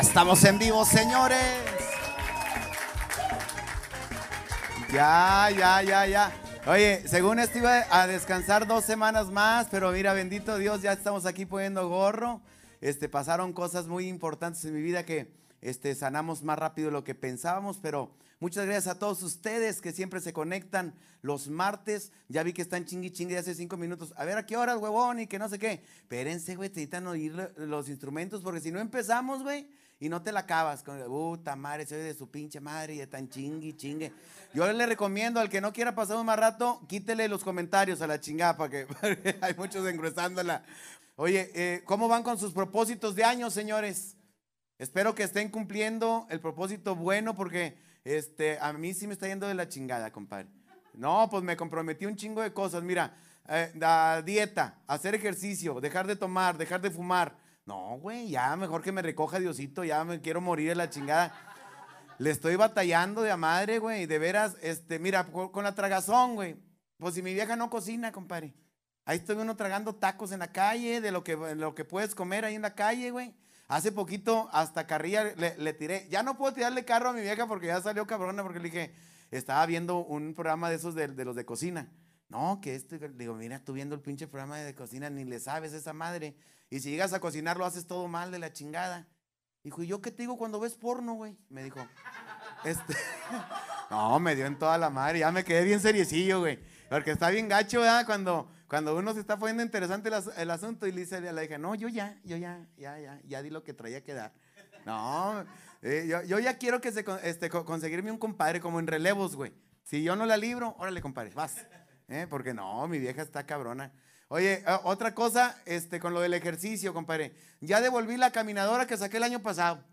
Estamos en vivo, señores. Ya, ya, ya, ya. Oye, según esto iba a descansar dos semanas más, pero mira, bendito Dios, ya estamos aquí poniendo gorro. Este, pasaron cosas muy importantes en mi vida que este, sanamos más rápido de lo que pensábamos, pero muchas gracias a todos ustedes que siempre se conectan los martes. Ya vi que están chingui chingui hace cinco minutos. A ver, ¿a qué horas, huevón? Y que no sé qué. Espérense, güey, necesitan oír los instrumentos, porque si no empezamos, güey, y no te la acabas con, puta madre, se de su pinche madre y tan chingui chingue. Yo le recomiendo al que no quiera pasar un más rato, quítele los comentarios a la chingada, para que hay muchos engruesándola. Oye, eh, ¿cómo van con sus propósitos de año, señores? Espero que estén cumpliendo el propósito bueno porque este, a mí sí me está yendo de la chingada, compadre. No, pues me comprometí un chingo de cosas. Mira, eh, dieta, hacer ejercicio, dejar de tomar, dejar de fumar. No, güey, ya mejor que me recoja Diosito, ya me quiero morir de la chingada. Le estoy batallando de a madre, güey, de veras, este, mira, con la tragazón, güey. Pues si mi vieja no cocina, compadre. Ahí estoy uno tragando tacos en la calle, de lo que, lo que puedes comer ahí en la calle, güey. Hace poquito hasta carrilla le, tiré. Ya no puedo tirarle carro a mi vieja porque ya salió cabrona porque le dije, estaba viendo un programa de esos de, los de cocina. No, que este, digo, mira, tú viendo el pinche programa de cocina, ni le sabes esa madre. Y si llegas a cocinar, lo haces todo mal de la chingada. Dijo, ¿y yo qué te digo cuando ves porno, güey? Me dijo. Este, no, me dio en toda la madre. Ya me quedé bien seriecillo, güey. Porque está bien gacho, ¿verdad? Cuando, cuando uno se está poniendo interesante el, asunto y le dice la hija, no, yo ya, yo ya, ya, ya, ya di lo que traía que dar. No, eh, yo, ya quiero que se, este, conseguirme un compadre como en relevos, güey. Si yo no la libro, órale, compadre, vas. ¿Eh? Porque no, mi vieja está cabrona. Oye, otra cosa, este, con lo del ejercicio, compadre. Ya devolví la caminadora que saqué el año pasado.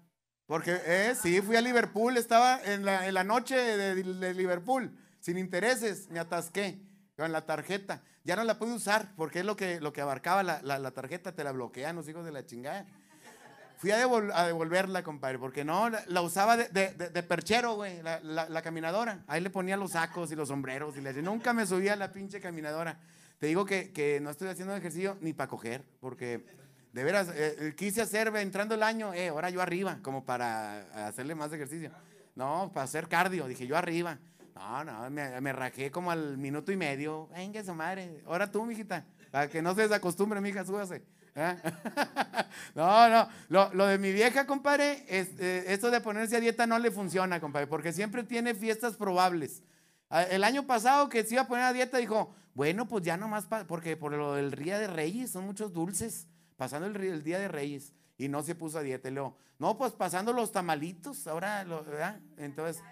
Porque, eh, sí, fui a Liverpool, estaba en la, la noche de, Liverpool, sin intereses, me atasqué con la tarjeta. Ya no la pude usar porque es lo que, lo que abarcaba la, tarjeta, te la bloquean los hijos de la chingada. Fui a, devolverla, compadre, porque no, la, usaba de, perchero, güey, la, caminadora. Ahí le ponía los sacos y los sombreros y le decía, nunca me subía a la pinche caminadora. Te digo que, no estoy haciendo ejercicio ni para coger, porque de veras, eh, eh, quise hacer entrando el año, eh, ahora yo arriba, como para hacerle más ejercicio. No, para hacer cardio, dije yo arriba. No, no, me, me, rajé como al minuto y medio. Venga, su madre. Ahora tú, mijita. Para que no se desacostumbre, mija, súbase. ¿Eh? no, no. Lo, de mi vieja, compadre, es, eh, esto de ponerse a dieta no le funciona, compadre, porque siempre tiene fiestas probables. Ah, el año pasado que se iba a poner a dieta dijo, bueno, pues ya nomás, porque por lo del Día de Reyes son muchos dulces, pasando el, Día de Reyes, y no se puso a dieta. Y luego, no, pues pasando los tamalitos, ahora, ¿verdad? Entonces...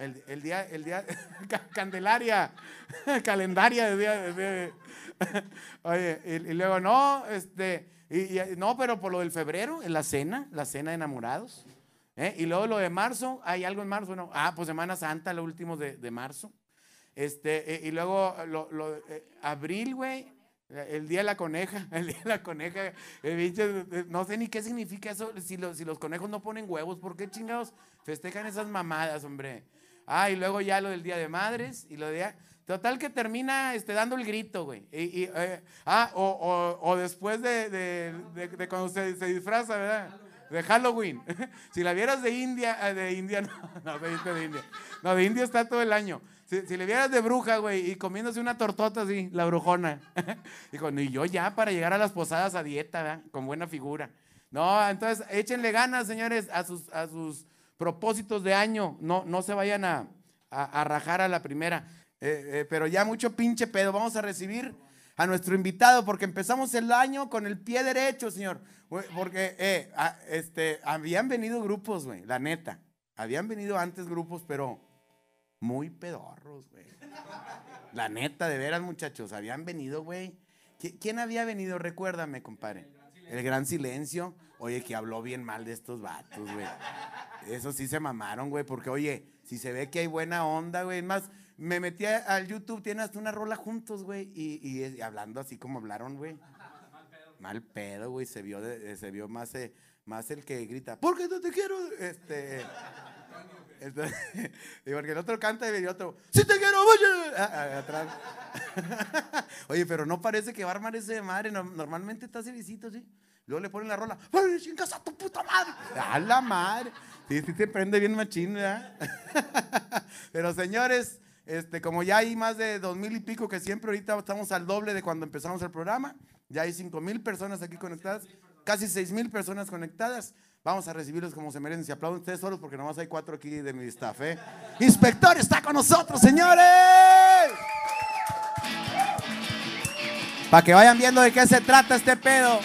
El, día, el día, Candelaria, calendaria de día, oye, y, luego no, este, y, no, pero por lo del febrero, en la cena, la cena de enamorados. ¿eh? Y luego lo de marzo, hay algo en marzo, ¿no? Ah, pues Semana Santa, lo último de, de marzo. Este, eh, y luego lo, lo eh, abril, güey, el día de la coneja, el día de la coneja, no sé ni qué significa eso, si los, si los conejos no ponen huevos, ¿por qué chingados festejan esas mamadas, hombre? Ah, y luego ya lo del Día de Madres y lo de... Total que termina este, dando el grito, güey. Eh, ah, o, o, después de, de, cuando se, se, disfraza, ¿verdad? De Halloween. si la vieras de India, eh, de India, no, no, de India. No, de India está todo el año. Si, si le vieras de bruja, güey, y comiéndose una tortota así, la brujona. Dijo, ni yo ya para llegar a las posadas a dieta, ¿verdad? Con buena figura. No, entonces échenle ganas, señores, a sus, a sus propósitos de año, no, no se vayan a, a, rajar a la primera. Eh, eh, pero ya mucho pinche pedo. Vamos a recibir a nuestro invitado porque empezamos el año con el pie derecho, señor. Porque eh, este, habían venido grupos, güey, la neta. Habían venido antes grupos, pero muy pedorros, güey. La neta, de veras, muchachos, habían venido, güey. ¿Quién había venido? Recuérdame, compadre. El gran silencio. Oye, que habló bien mal de estos vatos, güey. Eso sí se mamaron, güey, porque oye, si se ve que hay buena onda, güey, más, me metí al YouTube, tiene hasta una rola juntos, güey, y, hablando así como hablaron, güey. Mal pedo, güey, se vio, se vio más, eh, el que grita, porque no te quiero, este... y porque el otro canta y el otro, si te quiero, vaya, atrás. Oye, pero no parece que va a armar ese madre, normalmente está visito, ¿sí? Luego le ponen la rola, ¡ay, chingas a tu puta madre! ¡A la madre! Sí, sí te prende bien machín, ¿verdad? Pero señores, este, como ya hay más de dos mil y pico que siempre ahorita estamos al doble de cuando empezamos el programa, ya hay cinco mil personas aquí conectadas, casi seis mil personas conectadas. Vamos a recibirlos como se merecen. Si aplauden ustedes solos, porque nomás hay cuatro aquí de mi staff. ¿eh? Inspector está con nosotros, señores. Para que vayan viendo de qué se trata este pedo.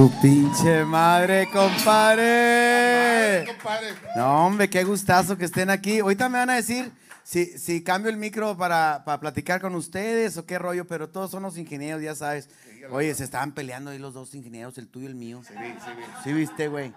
Su pinche madre, compadre. Compadre. No, hombre, qué gustazo que estén aquí. Ahorita me van a decir si, si cambio el micro para, para platicar con ustedes o qué rollo, pero todos son los ingenieros, ya sabes. Oye, se estaban peleando ahí los dos ingenieros, el tuyo y el mío. Sí, sí, sí. ¿Sí viste, güey?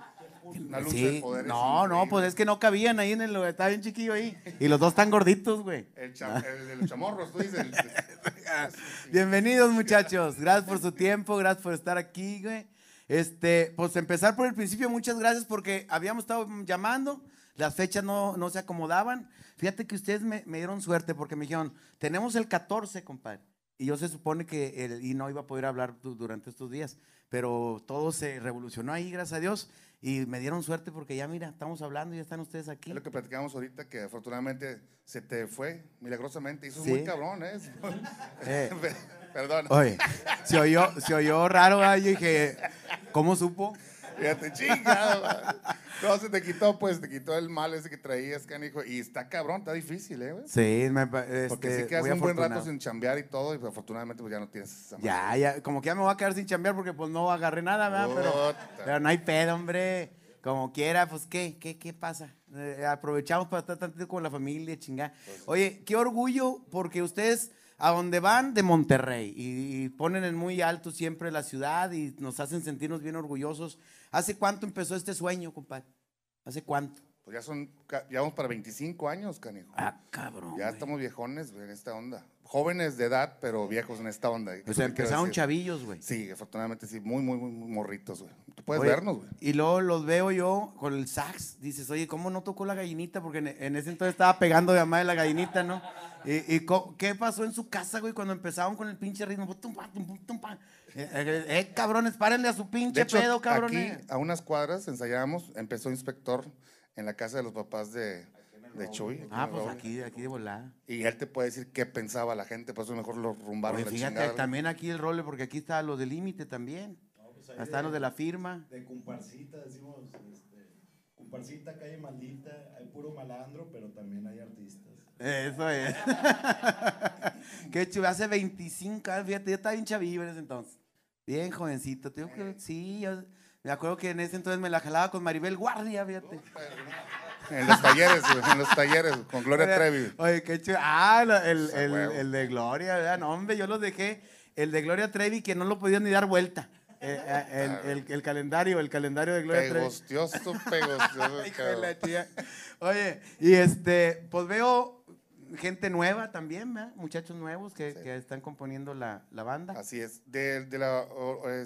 Sí. de poderes. No, no, pues es que no cabían ahí en el lugar, estaba bien chiquillo ahí. Y los dos están gorditos, güey. El, cha- el chamorros, tú dices. el- Bienvenidos, muchachos. Gracias por su tiempo, gracias por estar aquí, güey. Este, pues empezar por el principio, muchas gracias porque habíamos estado llamando, las fechas no, no se acomodaban. Fíjate que ustedes me, me dieron suerte porque me dijeron, tenemos el 14, compadre. Y yo se supone que el- y no iba a poder hablar du- durante estos días, pero todo se revolucionó ahí, gracias a Dios. Y me dieron suerte porque ya, mira, estamos hablando y ya están ustedes aquí. Es lo que platicamos ahorita, que afortunadamente se te fue milagrosamente. Eso Sí. es muy cabrón, ¿eh? Eh. Perdón. Oye, se oyó, se oyó raro, dije, ¿cómo supo? Fíjate, chingado. No, se te quitó, pues, te quitó el mal ese que traías, canijo. Y está cabrón, está difícil, ¿eh? güey? Sí, me, pa- Porque este, sí quedas un buen rato sin chambear y todo, y pues, afortunadamente pues ya no tienes esa madre. Ya, ya, como que ya me voy a quedar sin chambear porque pues no agarré nada, ¿verdad? Pero, pero no hay pedo, hombre. Como quiera, pues, ¿qué? ¿Qué, qué pasa? Eh, aprovechamos para estar tantito con la familia, chingada. Oye, qué orgullo porque ustedes a donde van de Monterrey y, y ponen en muy alto siempre la ciudad y nos hacen sentirnos bien orgullosos. ¿Hace cuánto empezó este sueño, compadre? ¿Hace cuánto? Pues ya son, ya vamos para 25 años, canijo. Ah, cabrón. Ya güey. estamos viejones en esta onda. Jóvenes de edad, pero viejos en esta onda. O ¿Qué sea, te quiero empezaron chavillos, güey. Sí, afortunadamente sí, muy, muy, muy, muy morritos, güey. Tú puedes Oye, vernos, güey. Y luego los veo yo con el sax. Dices, oye, ¿cómo no tocó la gallinita? Porque en, en ese entonces estaba pegando de mamá de la gallinita, ¿no? ¿Y, y qué pasó en su casa, güey, cuando empezaron con el pinche ritmo? Pa. Eh, eh, eh, cabrones, párenle a su pinche De hecho, pedo, aquí, cabrones. a unas cuadras, ensayábamos, empezó inspector en la casa de los papás de, de Chuy. aquí Ah, pues Raúl. aquí, aquí de volada. Y él te puede decir qué pensaba la gente, por eso mejor lo rumbaron Oye, fíjate, chingada. también aquí el role, porque aquí está los del límite también. pues Están los de la firma. De comparsita, decimos, este, comparsita, calle maldita, hay puro malandro, pero también hay artistas. Eso es. Qué chulo, hace 25 años, fíjate, yo estaba bien chavillo en ese entonces. Bien jovencito, que sí, yo me acuerdo que en ese entonces me la jalaba con Maribel Guardia, fíjate. En los talleres, en los talleres, con Gloria Trevi. Oye, qué chulo. Ah, el, el- el de Gloria, ¿verdad? No, hombre, yo los dejé. El de Gloria Trevi que no lo podían ni dar vuelta. Eh, eh, el, el- el calendario, el calendario de Gloria Trevi. Pegostioso, pegostioso. Oye, y este, pues veo gente nueva también, ¿verdad? Muchachos nuevos que, que están componiendo la, la banda. Así es. De, de las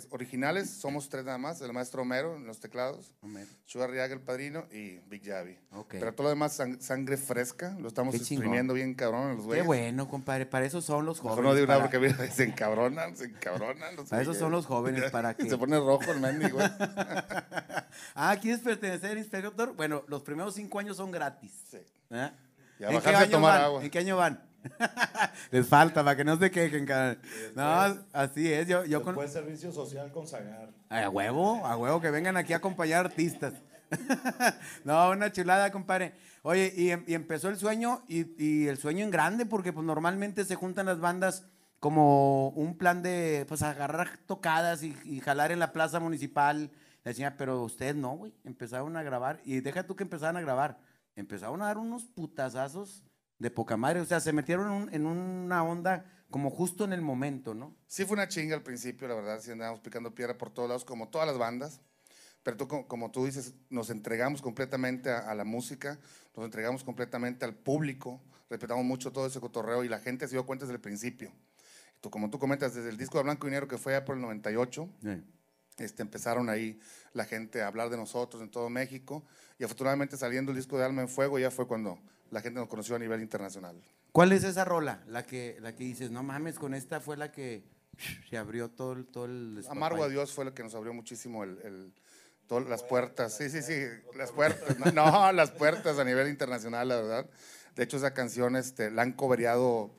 originales somos tres nada más, el maestro Homero en los teclados, Homero. Chu Arriaga el padrino y Big Javi. Ok. Pero todo lo demás sang- sangre fresca, lo estamos Qué exprimiendo bien cabrón en los Qué güeyes. bueno, compadre. Para eso son los jóvenes. no digo nada para- porque se encabronan, se encabronan. los Para eso son los jóvenes, para que- Se pone rojo el mendigo. Ah, ¿quieres pertenecer, inspector? Bueno, los primeros cinco años son gratis. Sí. ¿verdad? Ya ¿En qué año tomar van? agua. ¿En qué año van? Les falta para que no se quejen, cara. No, así es. Yo, yo con, servicio social con Zagar. Ay, A huevo, a huevo, que vengan aquí a acompañar artistas. no, una chulada, compadre. Oye, y, em- y empezó el sueño, y, y el sueño en grande, porque pues normalmente se juntan las bandas como un plan de, pues agarrar tocadas y, y jalar en la plaza municipal. Le decía, pero ustedes no, güey, empezaron a grabar, y deja tú que empezaran a grabar, empezaron a dar unos putazazos de poca madre, o sea, se metieron en, un- en una onda como justo en el momento, ¿no? Sí fue una chinga al principio, la verdad, sí andábamos picando piedra por todos lados, como todas las bandas. Pero tú, co- como tú dices, nos entregamos completamente a, a la música, nos entregamos completamente al público, respetamos mucho todo ese cotorreo y la gente se dio cuenta desde el principio. Tú, como tú comentas, desde el disco de Blanco y Negro que fue ya por el 98, este, empezaron ahí la gente a hablar de nosotros en todo México y afortunadamente saliendo el disco de Alma en Fuego ya fue cuando la gente nos conoció a nivel internacional. ¿Cuál es esa rola? La que, la que dices, no mames, con esta fue la que se abrió todo el, todo el. Amargo a Dios fue lo que nos abrió muchísimo el, el- todas las puertas. Sí, sí, sí, las puertas. No, no, las puertas a nivel internacional, la verdad. De hecho, esa canción este, la han cobereado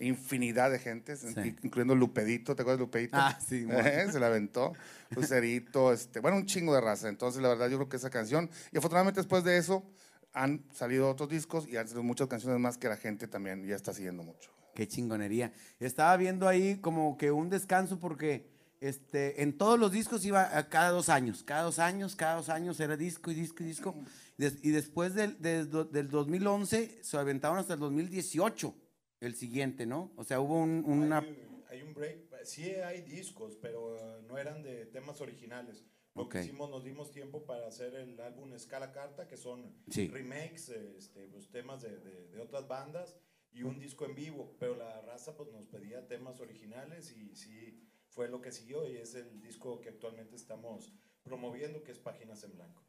infinidad de gentes, Sí. incluyendo Lupedito. ¿Te acuerdas de Lupedito? Ah, sí, bueno. Eh, Se la aventó. Lucerito, este, bueno, un chingo de raza. Entonces, la verdad, yo creo que esa canción. Y afortunadamente, después de eso, han salido otros discos y han salido muchas canciones más que la gente también ya está siguiendo mucho. Qué chingonería. Estaba viendo ahí como que un descanso porque este, en todos los discos iba a cada dos años, cada dos años, cada dos años era disco y disco y disco. Y después del, del del 2011 se aventaron hasta el 2018, el siguiente, ¿no? O sea, hubo un- una... Hay, hay un break. Sí hay discos, pero eh, no eran de temas originales. Lo que hicimos, nos dimos tiempo para hacer el álbum Escala Carta, que son Sí. remakes, este, pues, temas de, de- de otras bandas y un disco en vivo. Pero la raza pues, nos pedía temas originales y sí fue lo que siguió y es el disco que actualmente estamos promoviendo, que es Páginas en Blanco.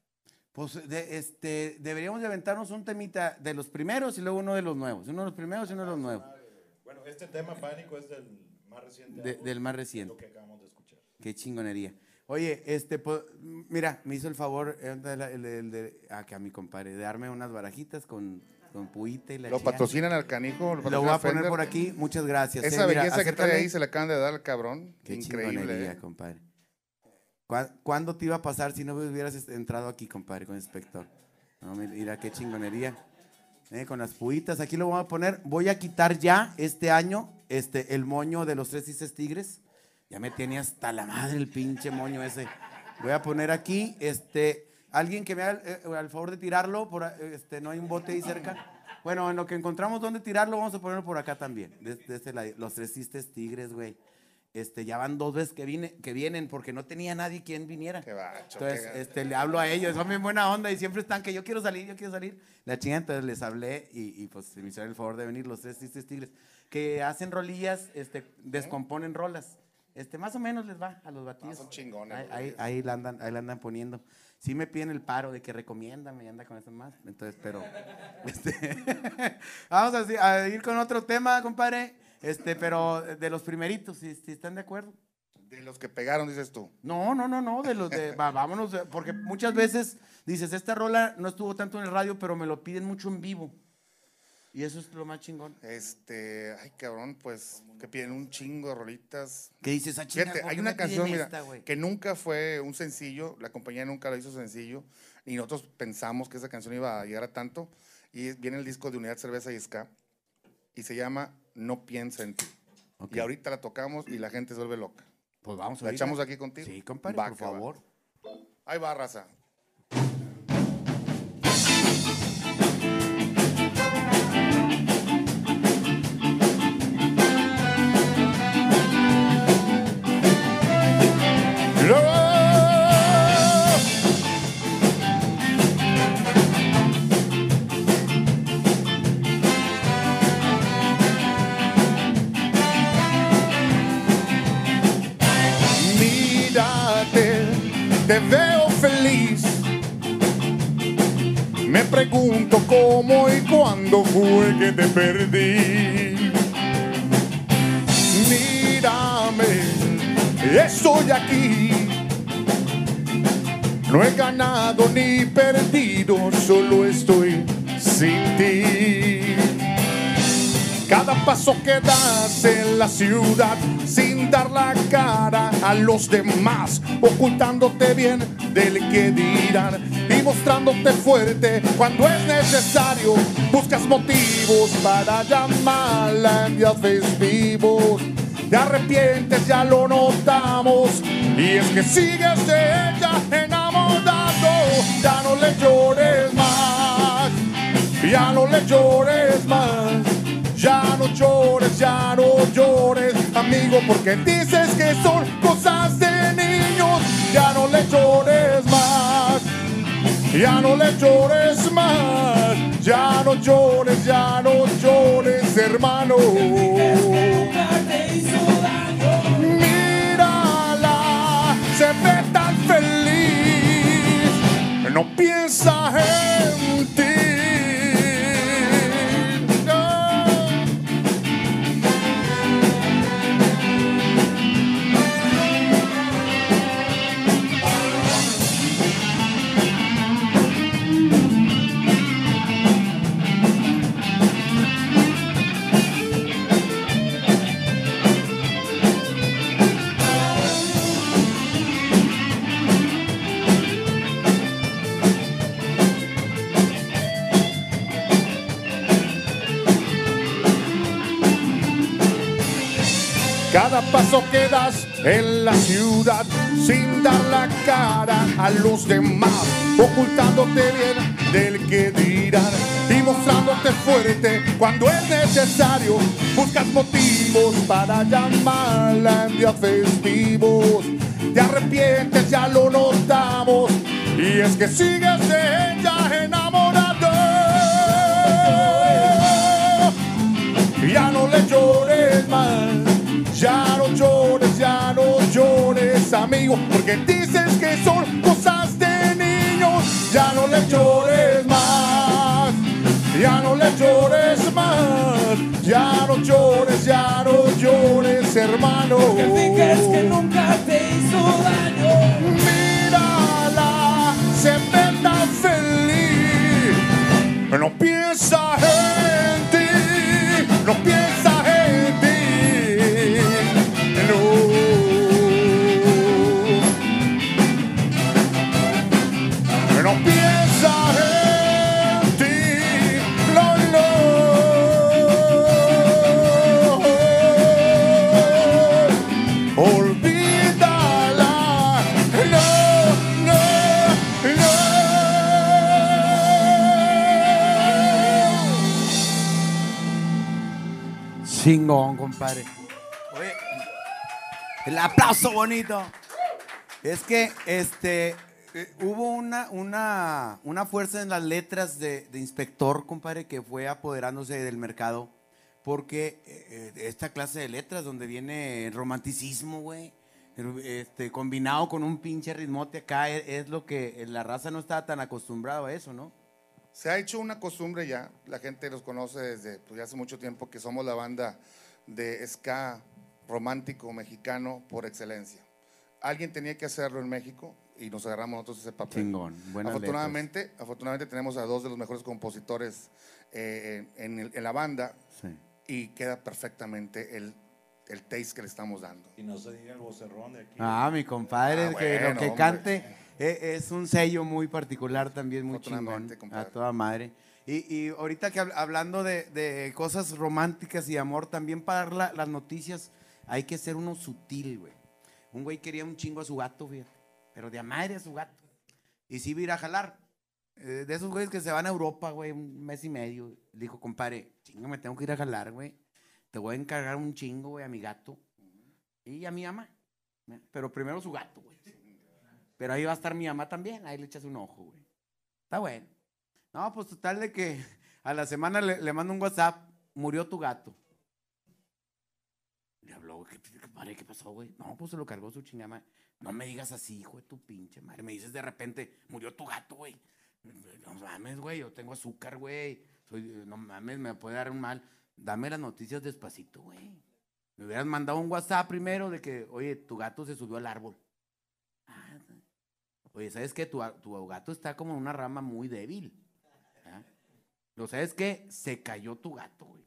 Pues de- este, deberíamos de aventarnos un temita de los primeros y luego uno de los nuevos. Uno de los primeros y uno de los nuevos. Bueno, este tema Pánico es del más reciente. De- del más Lo reciente. que acabamos de escuchar. Qué chingonería. Oye, este, pues, mira, me hizo el favor eh, el, de- el de- el de- ah, que a mi compadre, de darme unas barajitas con, con puite y la Lo patrocinan al canijo. Lo voy a poner por aquí, muchas gracias. Esa eh, mira, belleza que trae ahí se le acaban de dar al cabrón. Qué Increíble. chingonería, ¿eh? compadre. ¿Cuá- ¿Cuándo te iba a pasar si no hubieras entrado aquí, compadre, con inspector? No, mira, qué chingonería. Eh, con las puitas, aquí lo voy a poner. Voy a quitar ya este año este, el moño de los tres cises tigres. Ya me tenía hasta la madre el pinche moño ese. Voy a poner aquí, este, alguien que me haga el, eh, al favor de tirarlo, por, a- este, no hay un bote ahí cerca. Bueno, en lo que encontramos dónde tirarlo, vamos a ponerlo por acá también. De, de este lado. los tres cistes tigres, güey. Este, ya van dos veces que, vine, que vienen porque no tenía nadie quien viniera. Qué bacho, Entonces, qué- este, le hablo a ellos, son bien buena onda y siempre están que yo quiero salir, yo quiero salir. La chingada, entonces les hablé y, y, pues me hicieron el favor de venir los tres cistes tigres que hacen rolillas, este, descomponen rolas. Este, más o menos les va a los batidos. son chingones, Ahí, ahí, ahí la andan, ahí la andan poniendo. Sí me piden el paro de que recomiéndame y anda con eso más. Entonces, pero. este, vamos a, a ir con otro tema, compadre. Este, pero de los primeritos, si, si están de acuerdo. De los que pegaron, dices tú. No, no, no, no, de los de, va- vámonos, de- porque muchas veces dices, esta rola no estuvo tanto en el radio, pero me lo piden mucho en vivo. Y eso es lo más chingón. Este, ay cabrón, pues que piden un chingo de rolitas. ¿Qué dices, ah, Fíjate, ¿por hay una canción mira, esta, que nunca fue un sencillo, la compañía nunca lo hizo sencillo, y nosotros pensamos que esa canción iba a llegar a tanto, y viene el disco de Unidad Cerveza y Ska, y se llama No piensa en ti. Y ahorita la tocamos y la gente se vuelve loca. Pues vamos a ¿La oírla. echamos aquí contigo? Sí, compadre, Va, por que va. favor. Ahí va, raza. Te veo feliz. Me pregunto cómo y cuándo fue que te perdí. Mírame, estoy aquí. No he ganado ni perdido, solo estoy sin paso que das en la ciudad sin dar la cara a los demás, ocultándote bien del que dirán y mostrándote fuerte cuando es necesario. Buscas motivos para llamarla en días festivos. Te arrepientes, ya lo notamos. Y es que sigues de ella enamorado. Ya no le llores más. Ya no le llores más. Ya no llores, ya no llores, amigo, porque dices que son cosas de niños. Ya no le llores más. Ya no le llores más. Ya no llores, ya no llores, hermano. Mírala, se ve tan feliz. No piensa en ti. Cada paso que das en la ciudad sin dar la cara a los demás, ocultándote bien del que dirán y mostrándote fuerte cuando es necesario. Buscas motivos para llamarla en días festivos. Te arrepientes, ya lo notamos, y es que sigues de ella enamorado. Ya no le llores más, ya no llores, ya no llores, amigo, porque dices que son cosas de niños. Ya no le llores más, ya no le llores más, ya no llores, ya no llores, hermano. Porque digas que nunca te hizo daño. Mírala, se ve tan feliz, no piensa en aplauso bonito. Es que este eh, hubo una, una, una fuerza en las letras de, inspector, compadre, que fue apoderándose del mercado. Porque eh, eh, esta clase de letras donde viene el romanticismo, güey, este, combinado con un pinche ritmote acá, es, es lo que la raza no estaba tan acostumbrado a eso, ¿no? Se ha hecho una costumbre ya, la gente los conoce desde pues, hace mucho tiempo que somos la banda de ska romántico mexicano por excelencia. Alguien tenía que hacerlo en México y nos agarramos nosotros ese papel. Chingón, buenas afortunadamente, afortunadamente tenemos a dos de los mejores compositores eh, en, el- en la banda Sí. y queda perfectamente el, el taste que le estamos dando. Y no se diga el vocerrón de aquí. Ah, mi compadre, Ah, que bueno, lo que hombre. cante eh, es un sello muy particular también, muy chingón. Afortunadamente, A compadre. toda madre. Y, y ahorita que habl- hablando de, de cosas románticas y amor, también para dar la- las noticias hay que ser uno sutil, güey. Un güey quería un chingo a su gato, fíjate. Pero de a madre a su gato. Y sí iba a ir a jalar. Eh, de esos güeyes que se van a Europa, güey, un mes y medio. Le dijo, compadre, chingo, me tengo que ir a jalar, güey. Te voy a encargar un chingo, güey, a mi gato. Y a mi. ¿eh? Pero primero su gato, güey. Pero ahí va a estar mi mamá también. Ahí le echas un ojo, güey. Está bueno. No, pues total de que a la semana le mando un WhatsApp. Murió tu gato. Le habló, güey. ¿Qué, qué, padre, ¿qué pasó, güey? No, pues se lo cargó su chingama. No me digas así, hijo de tu pinche madre. Me dices de repente, murió tu gato, güey. No mames, güey. Yo tengo azúcar, güey. No mames, me puede dar un mal. Dame las noticias despacito, güey. Me hubieras mandado un WhatsApp primero de que, oye, tu gato se subió al árbol. Ah, Oye, ¿sabes qué? Tu, tu gato está como en una rama muy débil. ¿ah? Lo sabes qué? Se cayó tu gato, güey.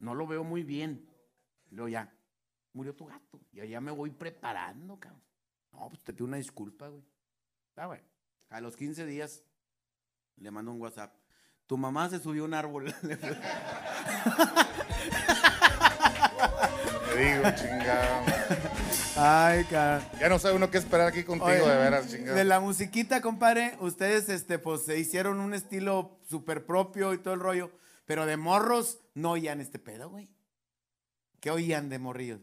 No lo veo muy bien. Luego ya, murió tu gato. Ya, ya me voy preparando, cabrón. No, pues te pido una disculpa, güey. Está bueno. A los 15 días le mando un WhatsApp. Tu mamá se subió a un árbol. Te digo, chingado. Ay, cabrón. Ya no sabe uno qué esperar aquí contigo, Oye, de veras, chingado. De la musiquita, compadre, ustedes este, pues, se hicieron un estilo súper propio y todo el rollo, pero de morros no oían este pedo, güey. ¿Qué oían de morrillos?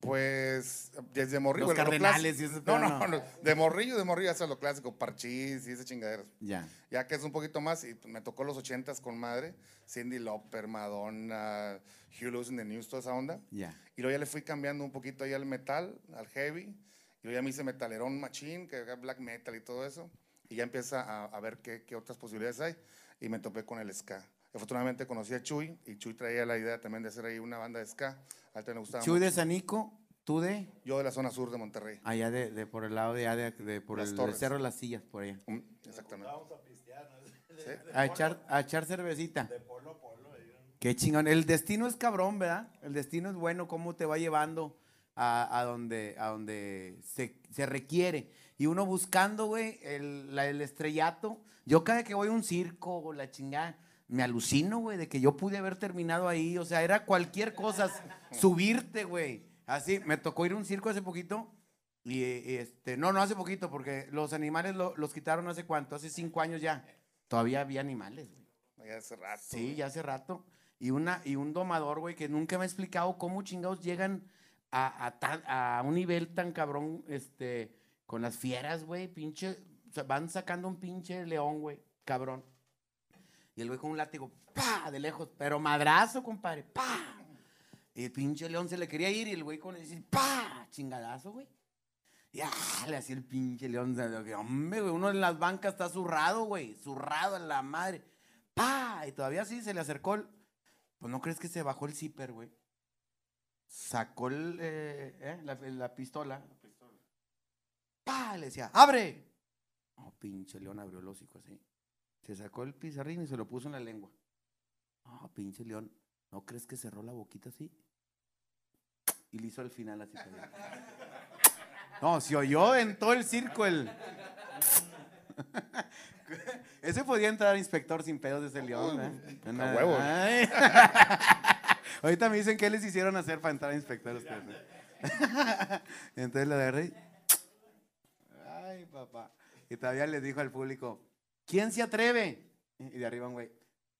Pues desde morrillo. Los bueno, cardenales y ese No, no, no. De morrillo, de morrillo, eso es lo clásico, parchís y ese chingaderas. Ya. Ya que es un poquito más, y me tocó los ochentas con madre, Cindy Lauper, Madonna, Hugh Lewis in the News, toda esa onda. Ya. Y luego ya le fui cambiando un poquito ahí al metal, al heavy. Y luego ya me hice metalerón machín, que era black metal y todo eso. Y ya empieza a, a ver qué, qué otras posibilidades hay. Y me topé con el ska. Afortunadamente conocí a Chuy, y Chuy traía la idea también de hacer ahí una banda de ska. A él le gustaba Chuy de mucho. Tú tú de Yo de la zona sur de Monterrey. allá de, de por el lado de, allá de, de por Las el, Torres. Cerro de las Sillas, por allá. Mm, exactamente. Vamos a pistear. ¿no? Sí. A echar, a echar cervecita. De polo a polo. ahí, ¿no? Qué chingón. El destino es cabrón, ¿verdad? El destino es bueno, cómo te va llevando a, a donde, a donde se, se requiere. Y uno buscando, güey, el, la- el estrellato. Yo cada que voy a un circo o la chingada, me alucino, güey, de que yo pude haber terminado ahí. O sea, era cualquier cosa, subirte, güey. Así, me tocó ir a un circo hace poquito. Y este, no, no hace poquito, porque los animales lo- los quitaron hace cuánto, hace cinco años ya. Todavía había animales, güey. Ya hace rato. Sí, ya hace rato. Y, una, y un domador, güey, que nunca me ha explicado cómo chingados llegan a, a, tan- a un nivel tan cabrón, este, con las fieras, güey, pinche, o sea, van sacando un pinche león, güey, cabrón. Y el güey con un látigo, pa, de lejos, pero madrazo, compadre, pa. Y el pinche león se le quería ir y el güey con el, pa, chingadazo, güey. Y ah, le hacía el pinche león. Hombre, güey, uno en las bancas está zurrado, güey, zurrado en la madre. ¡Pa! Y todavía sí se le acercó el. Pues no crees que se bajó el zipper, güey. Sacó eh, eh, la, la pistola. ¡Pa! Le decía, ¡abre! No, pinche león abrió el hocico así. Se sacó el pizarrín y se lo puso en la lengua. pinche león, ¿no crees que cerró la boquita así? Y le hizo al final así. No, se oyó en todo el circo el... Ese podía entrar inspector sin pedos de ese león, ¿eh? a huevo. Ay. Ahorita me dicen qué les hicieron hacer para entrar a inspector ustedes. ¿no? Entonces le agarré. Ay, papá. Y todavía le dijo al público, ¿quién se atreve? Y de arriba un güey,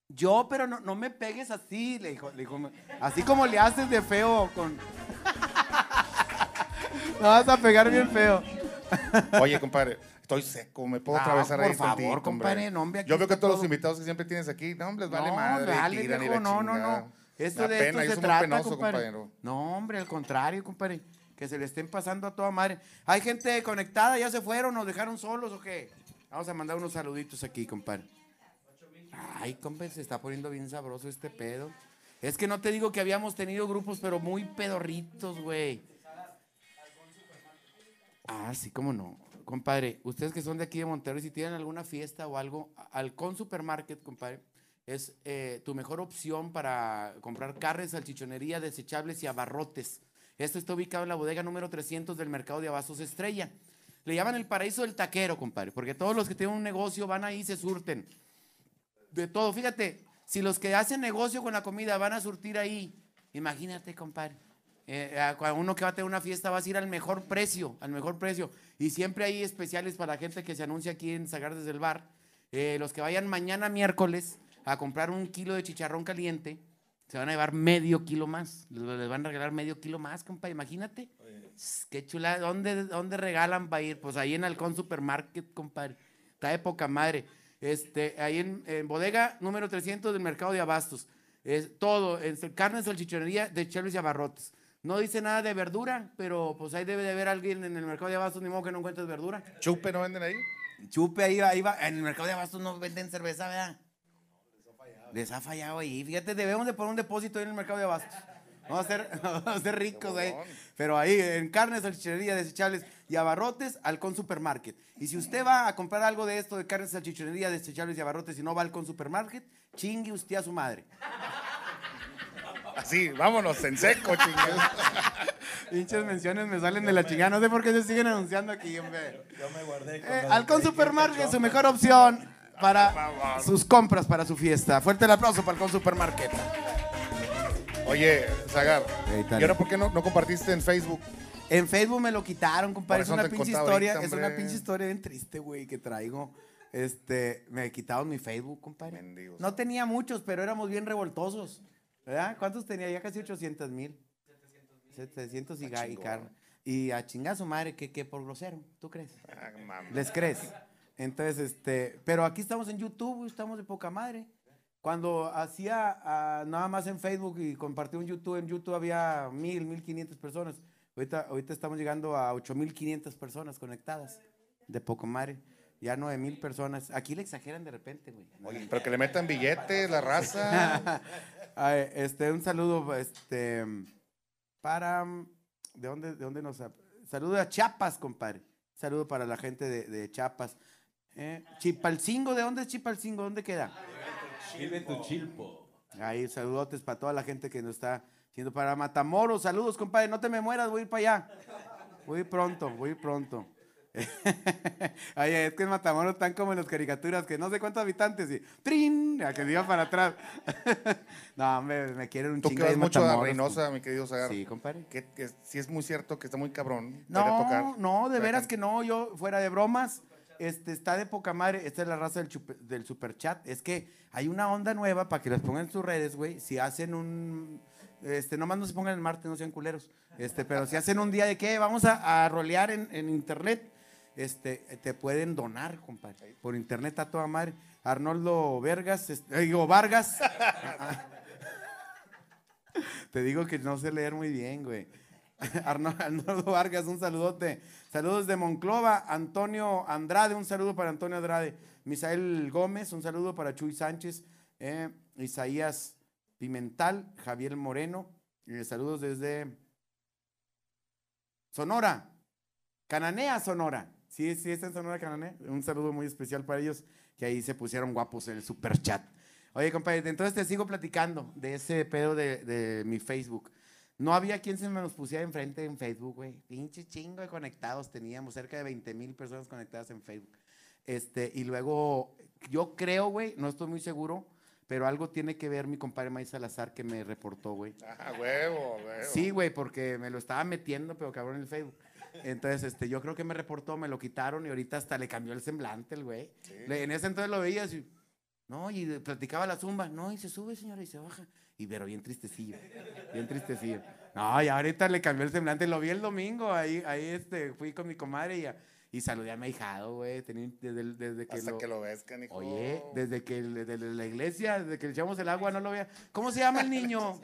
yo, pero no, no me pegues así, le dijo, le dijo, así como le haces de feo con... no vas a pegar bien feo. Oye, compadre, estoy seco, me puedo Ah, atravesar ahí por favor, tantito, compadre, no, hombre, Yo veo que todos los invitados que siempre tienes aquí, no, hombre, les vale no, madre, dale, tiran y la no, no, no. Esto de pena, esto se trata, penoso, compadre. No, hombre, al contrario, compadre. Que se le estén pasando a toda madre. Hay gente conectada, ya se fueron, nos dejaron solos o qué. Vamos a mandar unos saluditos aquí, compadre. Ay, compadre, se está poniendo bien sabroso este pedo. Es que no te digo que habíamos tenido grupos, pero muy pedorritos, güey. Ah, sí, cómo no. Compadre, ustedes que son de aquí de Monterrey, si tienen alguna fiesta o algo, Halcón Supermarket, compadre, es eh, tu mejor opción para comprar carnes, salchichonería, desechables y abarrotes. Esto está ubicado en la bodega número 300 del mercado de Abastos Estrella. Le llaman el paraíso del taquero, compadre, porque todos los que tienen un negocio van ahí y se surten. De todo. Fíjate, si los que hacen negocio con la comida van a surtir ahí, imagínate, compadre. Eh, a uno que va a tener una fiesta vas a ir al mejor precio, al mejor precio. Y siempre hay especiales para la gente que se anuncia aquí en Sagar desde el bar. Eh, los que vayan mañana miércoles a comprar un kilo de chicharrón caliente, se van a llevar medio kilo más. Les, les van a regalar medio kilo más, compa, imagínate. Qué chula. ¿Dónde, ¿Dónde regalan para ir? Pues ahí en Halcón Supermarket, compadre. Está de poca madre. Este, ahí en, en bodega número 300 del mercado de abastos. Es todo, es carne, salchichonería de chelos y abarrotes. No dice nada de verdura, pero pues ahí debe de haber alguien en el mercado de abastos, ni modo que no encuentres verdura. Chupe, ¿no venden ahí? Chupe, ahí va, ahí va. En el mercado de abastos no venden cerveza, ¿verdad? Les ha fallado ahí. Fíjate, debemos de poner un depósito ahí en el mercado de abastos. Vamos a ser, vamos a ser ricos ahí. Pero ahí, en carnes, salchichonería, desechables y abarrotes, Halcón Supermarket. Y si usted va a comprar algo de esto, de carnes, salchichonería, desechables y abarrotes, y no va al Halcón Supermarket, chingue usted a su madre. Así, vámonos, en seco, chingados. Pinches menciones me salen de la chingada. No sé por qué se siguen anunciando aquí, hombre. Yo me guardé. con Eh, Halcón Supermarket, su mejor opción para sus compras para su fiesta. Fuerte el aplauso para Halcón Supermarket. Oye, Zagar. ¿y ahora por qué no, no compartiste en Facebook? En Facebook me lo quitaron, compadre. Es una pinche historia, ahorita, es una pinche historia bien triste, güey, que traigo. Este, me quitaron mi Facebook, compadre. Mendigos. No tenía muchos, pero éramos bien revoltosos. ¿Verdad? ¿Cuántos tenía? Ya casi 800 mil. 700 y, Ah, y chingón. carne. Y a chingar a su madre, que, que por grosero, ¿tú crees? Ah. ¿Les crees? Entonces, este, pero aquí estamos en YouTube, estamos de poca madre. Cuando hacía ah, nada más en Facebook y compartí un YouTube, en YouTube había mil, mil quinientas personas. Ahorita, ahorita estamos llegando a ocho mil quinientas personas conectadas. De poca madre. Ya nueve mil personas. Aquí le exageran de repente, güey. Oye, pero que le metan billetes, la raza. Ay, este, un saludo, este, para, ¿de dónde, de dónde nos, saludo a Chiapas, compadre, saludo para la gente de, de Chiapas. Eh, Chipalcingo, ¿de dónde es Chipalcingo? ¿Dónde queda? Vive tu chilpo. Ahí, saludotes para toda la gente que nos está haciendo para Matamoros, saludos, compadre, no te me mueras, voy a ir para allá. Voy a ir pronto, voy a ir pronto. Oye, es que en Matamoros están como en las caricaturas, que no sé cuántos habitantes y ¡trin! A que se iba para atrás. no, hombre, me quieren un Tú que chingo vas en mucho a Reynosa, mi querido Zagar. Sí, compadre. Que, que sí es muy cierto que está muy cabrón. No, tocar. no, de veras que no, yo fuera de bromas, este, está de poca madre, esta es la raza del, chupe- del super chat, es que hay una onda nueva para que las pongan en sus redes, güey, si hacen un, este, nomás no se pongan el martes, no sean culeros, este, pero si hacen un día de que vamos a, rolear en, internet, este, te pueden donar, compadre, por internet a toda madre. Arnoldo Vergas, este, digo, Vargas. Te digo que no sé leer muy bien, güey. Arno- Arnoldo Vargas, un saludote. Saludos de Monclova. Antonio Andrade, un saludo para Antonio Andrade. Misael Gómez, un saludo para Chuy Sánchez. eh, Isaías Pimental, Javier Moreno. eh, saludos desde Sonora. Cananea, Sonora. Sí, sí, está en Sonora, Cananea. Un saludo muy especial para ellos, que ahí se pusieron guapos en el super chat. Oye, compadre, entonces te sigo platicando de ese pedo de, de mi Facebook. No había quien se me nos pusiera enfrente en Facebook, güey. Pinche chingo de conectados teníamos, cerca de 20 mil personas conectadas en Facebook. Este, y luego, yo creo, güey, no estoy muy seguro, pero algo tiene que ver mi compadre May Salazar que me reportó, güey. Ah, huevo, huevo. Sí, güey, porque me lo estaba metiendo, pero cabrón, en el Facebook. Entonces, este, yo creo que me reportó, me lo quitaron y ahorita hasta le cambió el semblante el güey. En ese entonces lo veías y, no, y platicaba la zumba, no, y se sube, señora, y se baja. Y pero bien tristecillo, bien tristecillo. No, y ahorita le cambió el semblante, lo vi el domingo, ahí, ahí este, fui con mi comadre y, y saludé a mi hijado, güey, desde, desde que Hasta lo... que lo ves, canijo. Oye, desde que desde la iglesia, desde que le echamos el agua, no lo veía. ¿Cómo se llama el niño?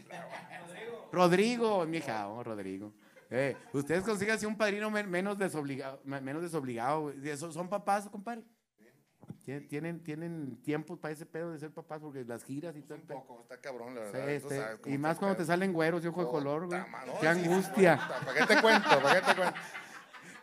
Rodrigo, mi hija, oh, Rodrigo. Eh, ustedes consíganse un padrino men- menos desobligado, me- menos desobligado. ¿Son papás, compadre? ¿Tien- ¿Tienen, tienen tiempo para ese pedo de ser papás porque las giras y todo el Un poco, está cabrón, la verdad. este, sabes y más cuando te salen güeros y ojo de color, güey. No, Qué angustia. ¿Para qué te cuento? ¿Para qué te cuento?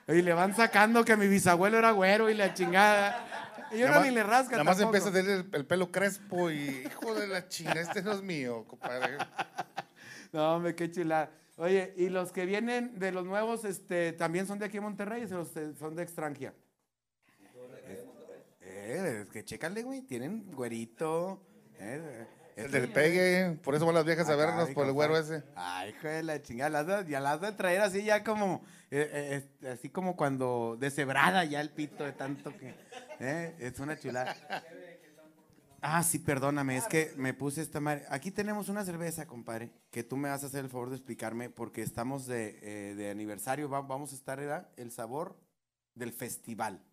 Y le van sacando que mi bisabuelo era güero y la chingada. Y más- ni le rasca Nada más empieza a tener el, el pelo crespo y hijo de la china, este no es mío, compadre. No, hombre, qué chula. Oye, y los que vienen de los nuevos, este, también son de aquí en Monterrey, son de extranjera. Eh, es que chécale, güey, tienen güerito. eh, El este- del pegue, por eso van las viejas a vernos por el güero ese. Ay, hijo de la chingada, las ya las de traer así ya como, eh, eh, así como cuando deshebrada ya el pito de tanto que, eh, es una chulada. Ah, sí, perdóname, es que me puse esta madre. Aquí tenemos una cerveza, compadre, que tú me vas a hacer el favor de explicarme porque estamos de, eh, de aniversario, va- vamos a estar, ¿verdad? El sabor del festival,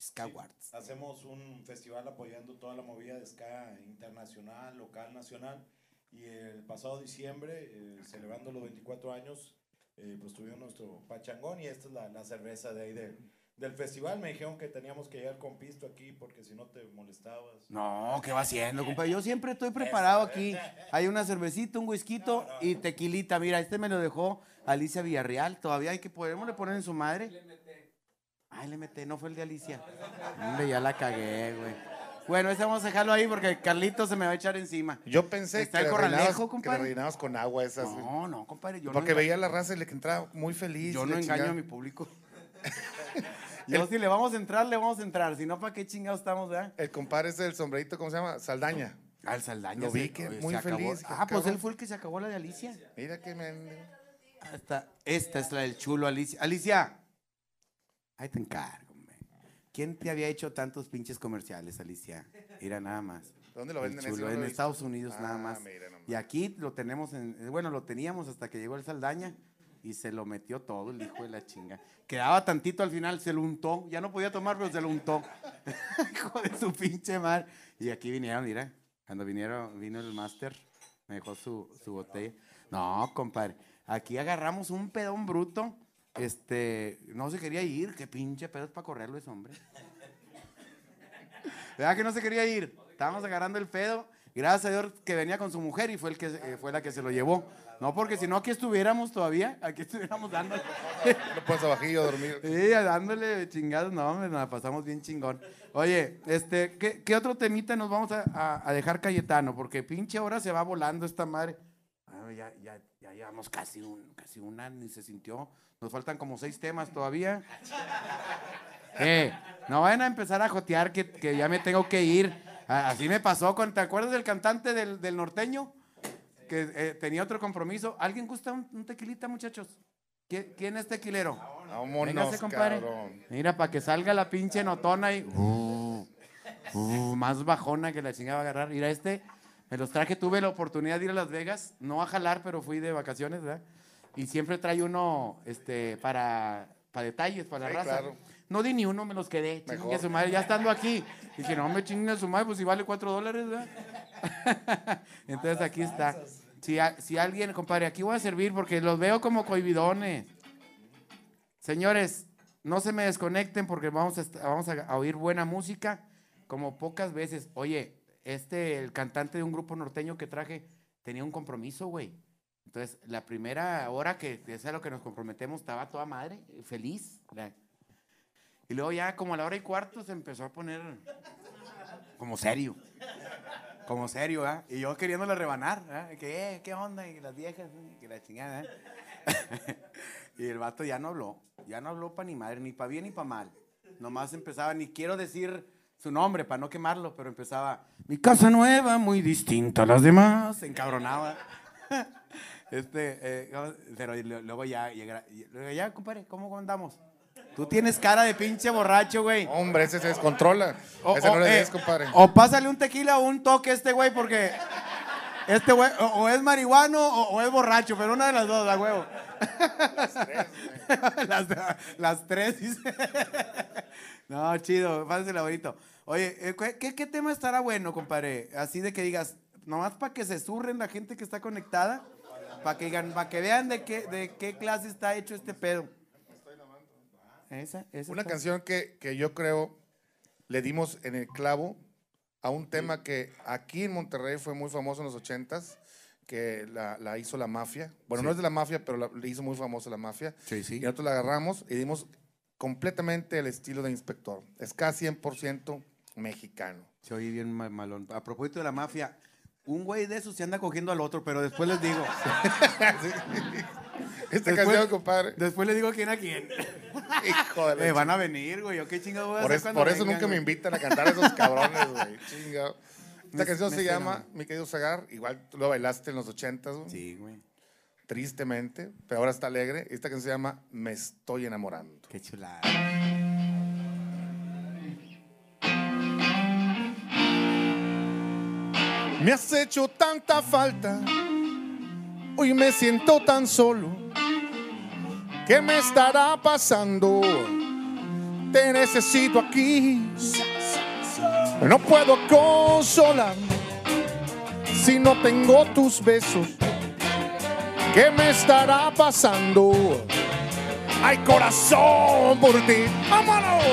Skywards. Hacemos un festival apoyando toda la movida de ska internacional, local, nacional. Y el pasado diciembre, eh, celebrando los 24 años, eh, pues tuvimos nuestro pachangón y esta es la, la cerveza de ahí del, del festival. Me dijeron que teníamos que llegar con pisto aquí porque si no te molestabas. No, ¿qué va haciendo, compadre? Yo siempre estoy preparado aquí. Hay una cervecita, un whisky y tequilita. Mira, este me lo dejó Alicia Villarreal. Todavía hay que podemos le poner en su madre. Ay, le metí, no fue el de Alicia. Hombre, ya la cagué, güey. Bueno, ese vamos a dejarlo ahí porque Carlito se me va a echar encima. Yo pensé Está que, el le corralejo, rellenabas, que le compadre. rellenabas con agua esas. No, no, compadre, yo porque no, veía la raza y le entraba muy feliz. yo no engaño a mi público. yo si le vamos a entrar, le vamos a entrar. Si no, ¿para qué chingados estamos, verdad? El compadre ese del sombrerito, ¿cómo se llama? Saldaña. Al Saldaña. Lo vi que muy feliz, Ah, pues él fue el que se acabó la de Alicia. Mira que me... Esta, esta es la del chulo, Alicia. Alicia. Ahí te encargo, hombre. ¿Quién te había hecho tantos pinches comerciales, Alicia? Mira, nada más. ¿Dónde lo venden chulo, en. Estados Unidos, nada Ah, más. mira nomás. Y aquí lo tenemos, en, eh, bueno, lo teníamos hasta que llegó el Saldaña y se lo metió todo el hijo de la chinga. Quedaba tantito al final, se lo untó. Ya no podía tomar, pero se lo untó. hijo de su pinche mar. Y aquí vinieron, mira, cuando vinieron, vino el máster, me dejó su, su botella. No, compadre, aquí agarramos un pedón bruto. Este, no se quería ir, qué pinche pedo es para correrlo ese hombre. ¿Verdad que no se quería ir? Estábamos agarrando el pedo. Gracias a Dios que venía con su mujer y fue, el que, eh, fue la que se lo llevó. No, porque si no, aquí estuviéramos todavía. Aquí estuviéramos dándole. Pones abajillo a dormir. Sí, dándole chingados. No, hombre, nos la pasamos bien chingón. Oye, este, ¿qué, qué otro temita nos vamos a, a- a dejar Cayetano? Porque pinche ahora se va volando esta madre. Ya, ya, ya llevamos casi un, casi un año y se sintió. Nos faltan como seis temas todavía. Eh, no vayan a empezar a jotear que, que ya me tengo que ir. Así me pasó con, ¿te acuerdas del cantante del, del norteño? Que eh, tenía otro compromiso. ¿Alguien gusta un, un tequilita, muchachos? ¿Qui- ¿Quién es tequilero? Vámonos, compadre. cabrón. Mira, para que salga la pinche notona y. Uh, uh, más bajona que la chingada va a agarrar. Mira, este, me los traje, tuve la oportunidad de ir a Las Vegas, no a jalar, pero fui de vacaciones, ¿verdad? Y siempre trae uno este, para, para detalles, para la Sí, raza. claro. No di ni uno, me los quedé. Chingue Mejor. su madre, ya estando aquí. Dije, no me chinguen a su madre, pues si vale cuatro dólares, ¿verdad? Entonces aquí está. Si, a- si alguien, compadre, aquí voy a servir porque los veo como cohibidones. Señores, no se me desconecten porque vamos a, vamos a, a oír buena música como pocas veces. Oye, este, el cantante de un grupo norteño que traje, tenía un compromiso, güey. Entonces, la primera hora que, es a lo que nos comprometemos, estaba toda madre, feliz. Y luego ya como a la hora y cuarto se empezó a poner como serio. como serio, ¿ah? Y yo queriéndole rebanar, ¿ah? Que, eh, ¿qué onda? Y las viejas, que la chingada, ¿eh? y el vato ya no habló, ya no habló para ni madre, ni para bien ni para mal. Nomás empezaba, ni quiero decir su nombre para no quemarlo, pero empezaba, mi casa nueva, muy distinta a las demás, se encabronaba. Este, eh, pero luego ya, llega- y luego ya, compadre, ¿cómo andamos? Tú tienes cara de pinche borracho, güey. Hombre, ese se descontrola. O, ese o, no le eh, des, compadre. o pásale un tequila o un toque a este güey porque este güey o, o es marihuano o, es borracho, pero una de las dos, a huevo. las, las tres, dice. no, chido, pásale bonito. Oye, eh, ¿qué- ¿qué, ¿qué tema estará bueno, compadre? Así de que digas, nomás para que se surren la gente que está conectada, para que, digan- para que vean de qué, de qué clase está hecho este pedo. Esa, esa Una está- canción que, que yo creo le dimos en el clavo a un tema que aquí en Monterrey fue muy famoso en los ochentas, que la, la hizo la mafia. Bueno, no es de la mafia, pero la, le hizo muy famosa la mafia. Sí, sí. Y nosotros la agarramos y dimos completamente el estilo de Inspector. Es casi 100% mexicano. Se oye bien ma- malón. A propósito de la mafia, un güey de esos se anda cogiendo al otro, pero después les digo. Esta Después- canción, compadre. Después les digo quién a quién. Hijo de la Eh, van a venir, güey. ¿Yo qué chingado voy a Por hacer cuando por eso vengan, nunca me invitan a cantar a esos cabrones, güey. Chingado. Esta Me- canción me se llama, mi querido Zagar, igual tú lo bailaste en los ochentas, güey. Sí, güey. Tristemente, pero ahora está alegre. Esta canción se llama Me estoy enamorando. Qué chulada. Me has hecho tanta falta, hoy me siento tan solo. ¿Qué me estará pasando? Te necesito aquí. No puedo consolarme si no tengo tus besos. ¿Qué me estará pasando? Ay, corazón por ti, vámonos.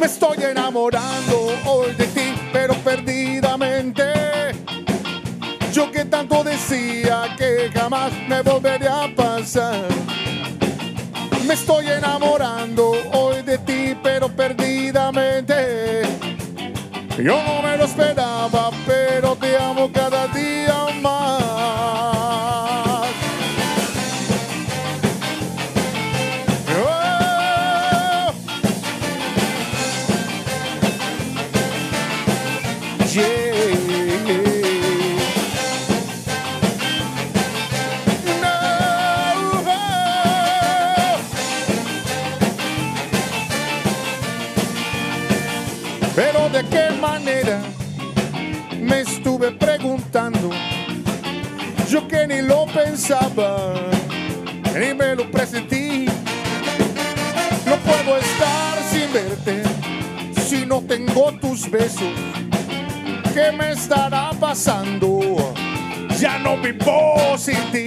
Me estoy enamorando hoy de ti, pero perdidamente. Que tanto decía que jamás me volvería a pasar. Me estoy enamorando hoy de ti, pero perdidamente. Yo no me lo esperaba, pero te amo cada día yo que ni lo pensaba, ni me lo presentí. No puedo estar sin verte si no tengo tus besos. ¿Qué me estará pasando? Ya no vivo sin ti.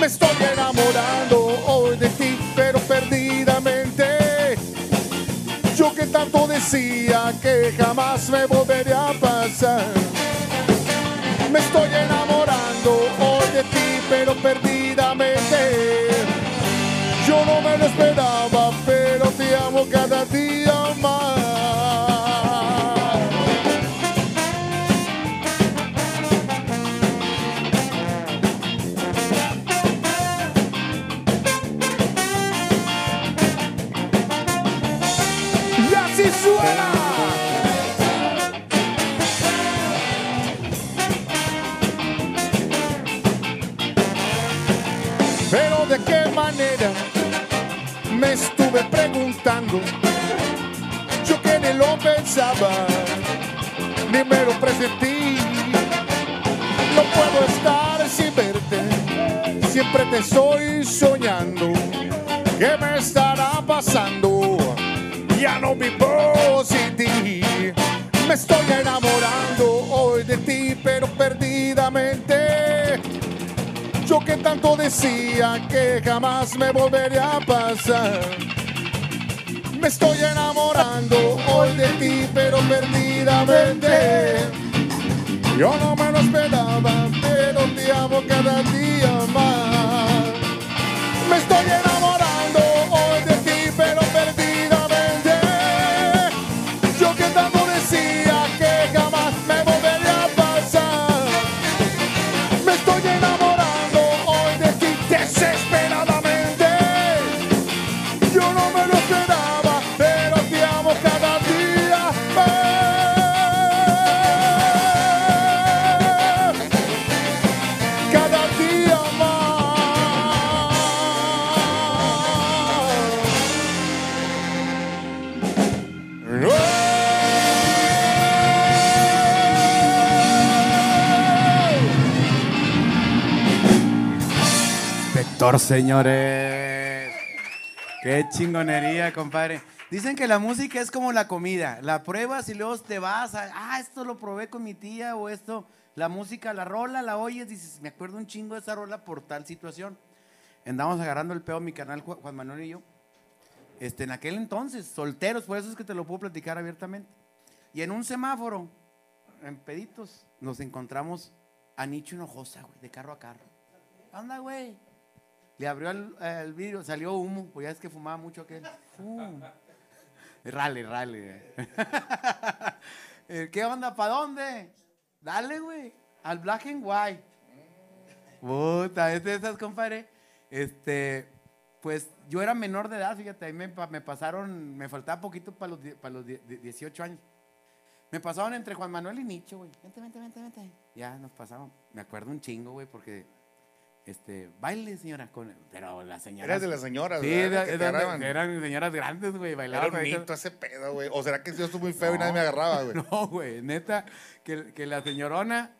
Me estoy enamorando hoy de ti, pero perdidamente. Yo que tanto decía que jamás me volvería a pasar. Me estoy enamorando pero perdidamente. Yo no me lo esperaba, ni me lo presentí. No puedo estar sin verte, siempre te estoy soñando. ¿Qué me estará pasando? Ya no vivo sin ti. Me estoy enamorando hoy de ti, pero perdidamente. Yo que tanto decía que jamás me volvería a pasar. Me estoy enamorando hoy de ti, pero perdidamente. Yo no me lo esperaba, pero te amo cada día más. Me estoy enamorando señores. Qué chingonería, compadre. Dicen que la música es como la comida. La pruebas y luego te vas a, ah, esto lo probé con mi tía o esto. La música, la rola, la oyes, dices, me acuerdo un chingo de esa rola por tal situación. Andamos agarrando el pedo mi canal Ju- Juan Manuel y yo. Este, en aquel entonces, solteros, por eso es que te lo puedo platicar abiertamente. Y en un semáforo, en peditos, nos encontramos a Nicho Hinojosa, güey, de carro a carro. Anda, güey. Le abrió el, el vidrio, salió humo, pues ya es que fumaba mucho aquel. Fum. Rale, rale. Eh, ¿Qué onda? ¿Para dónde? Dale, güey. Al Black and White. Puta, de esas, compadre. Este, pues yo era menor de edad, fíjate, ahí me, pa- me pasaron, me faltaba poquito para los, para los die- die- 18 años. Me pasaron entre Juan Manuel y Nicho, güey. Vente, vente, vente, vente. Ya nos pasaron. Me acuerdo un chingo, güey, porque, este, baile, señora, con, pero la señora. Eras de las señoras, Sí, era- Que te eran, señoras grandes, güey, Era bailaban. un ahí. mito ese pedo, güey. ¿O será que yo estoy muy feo y nadie me agarraba, güey? No, güey, neta, que, que la señorona,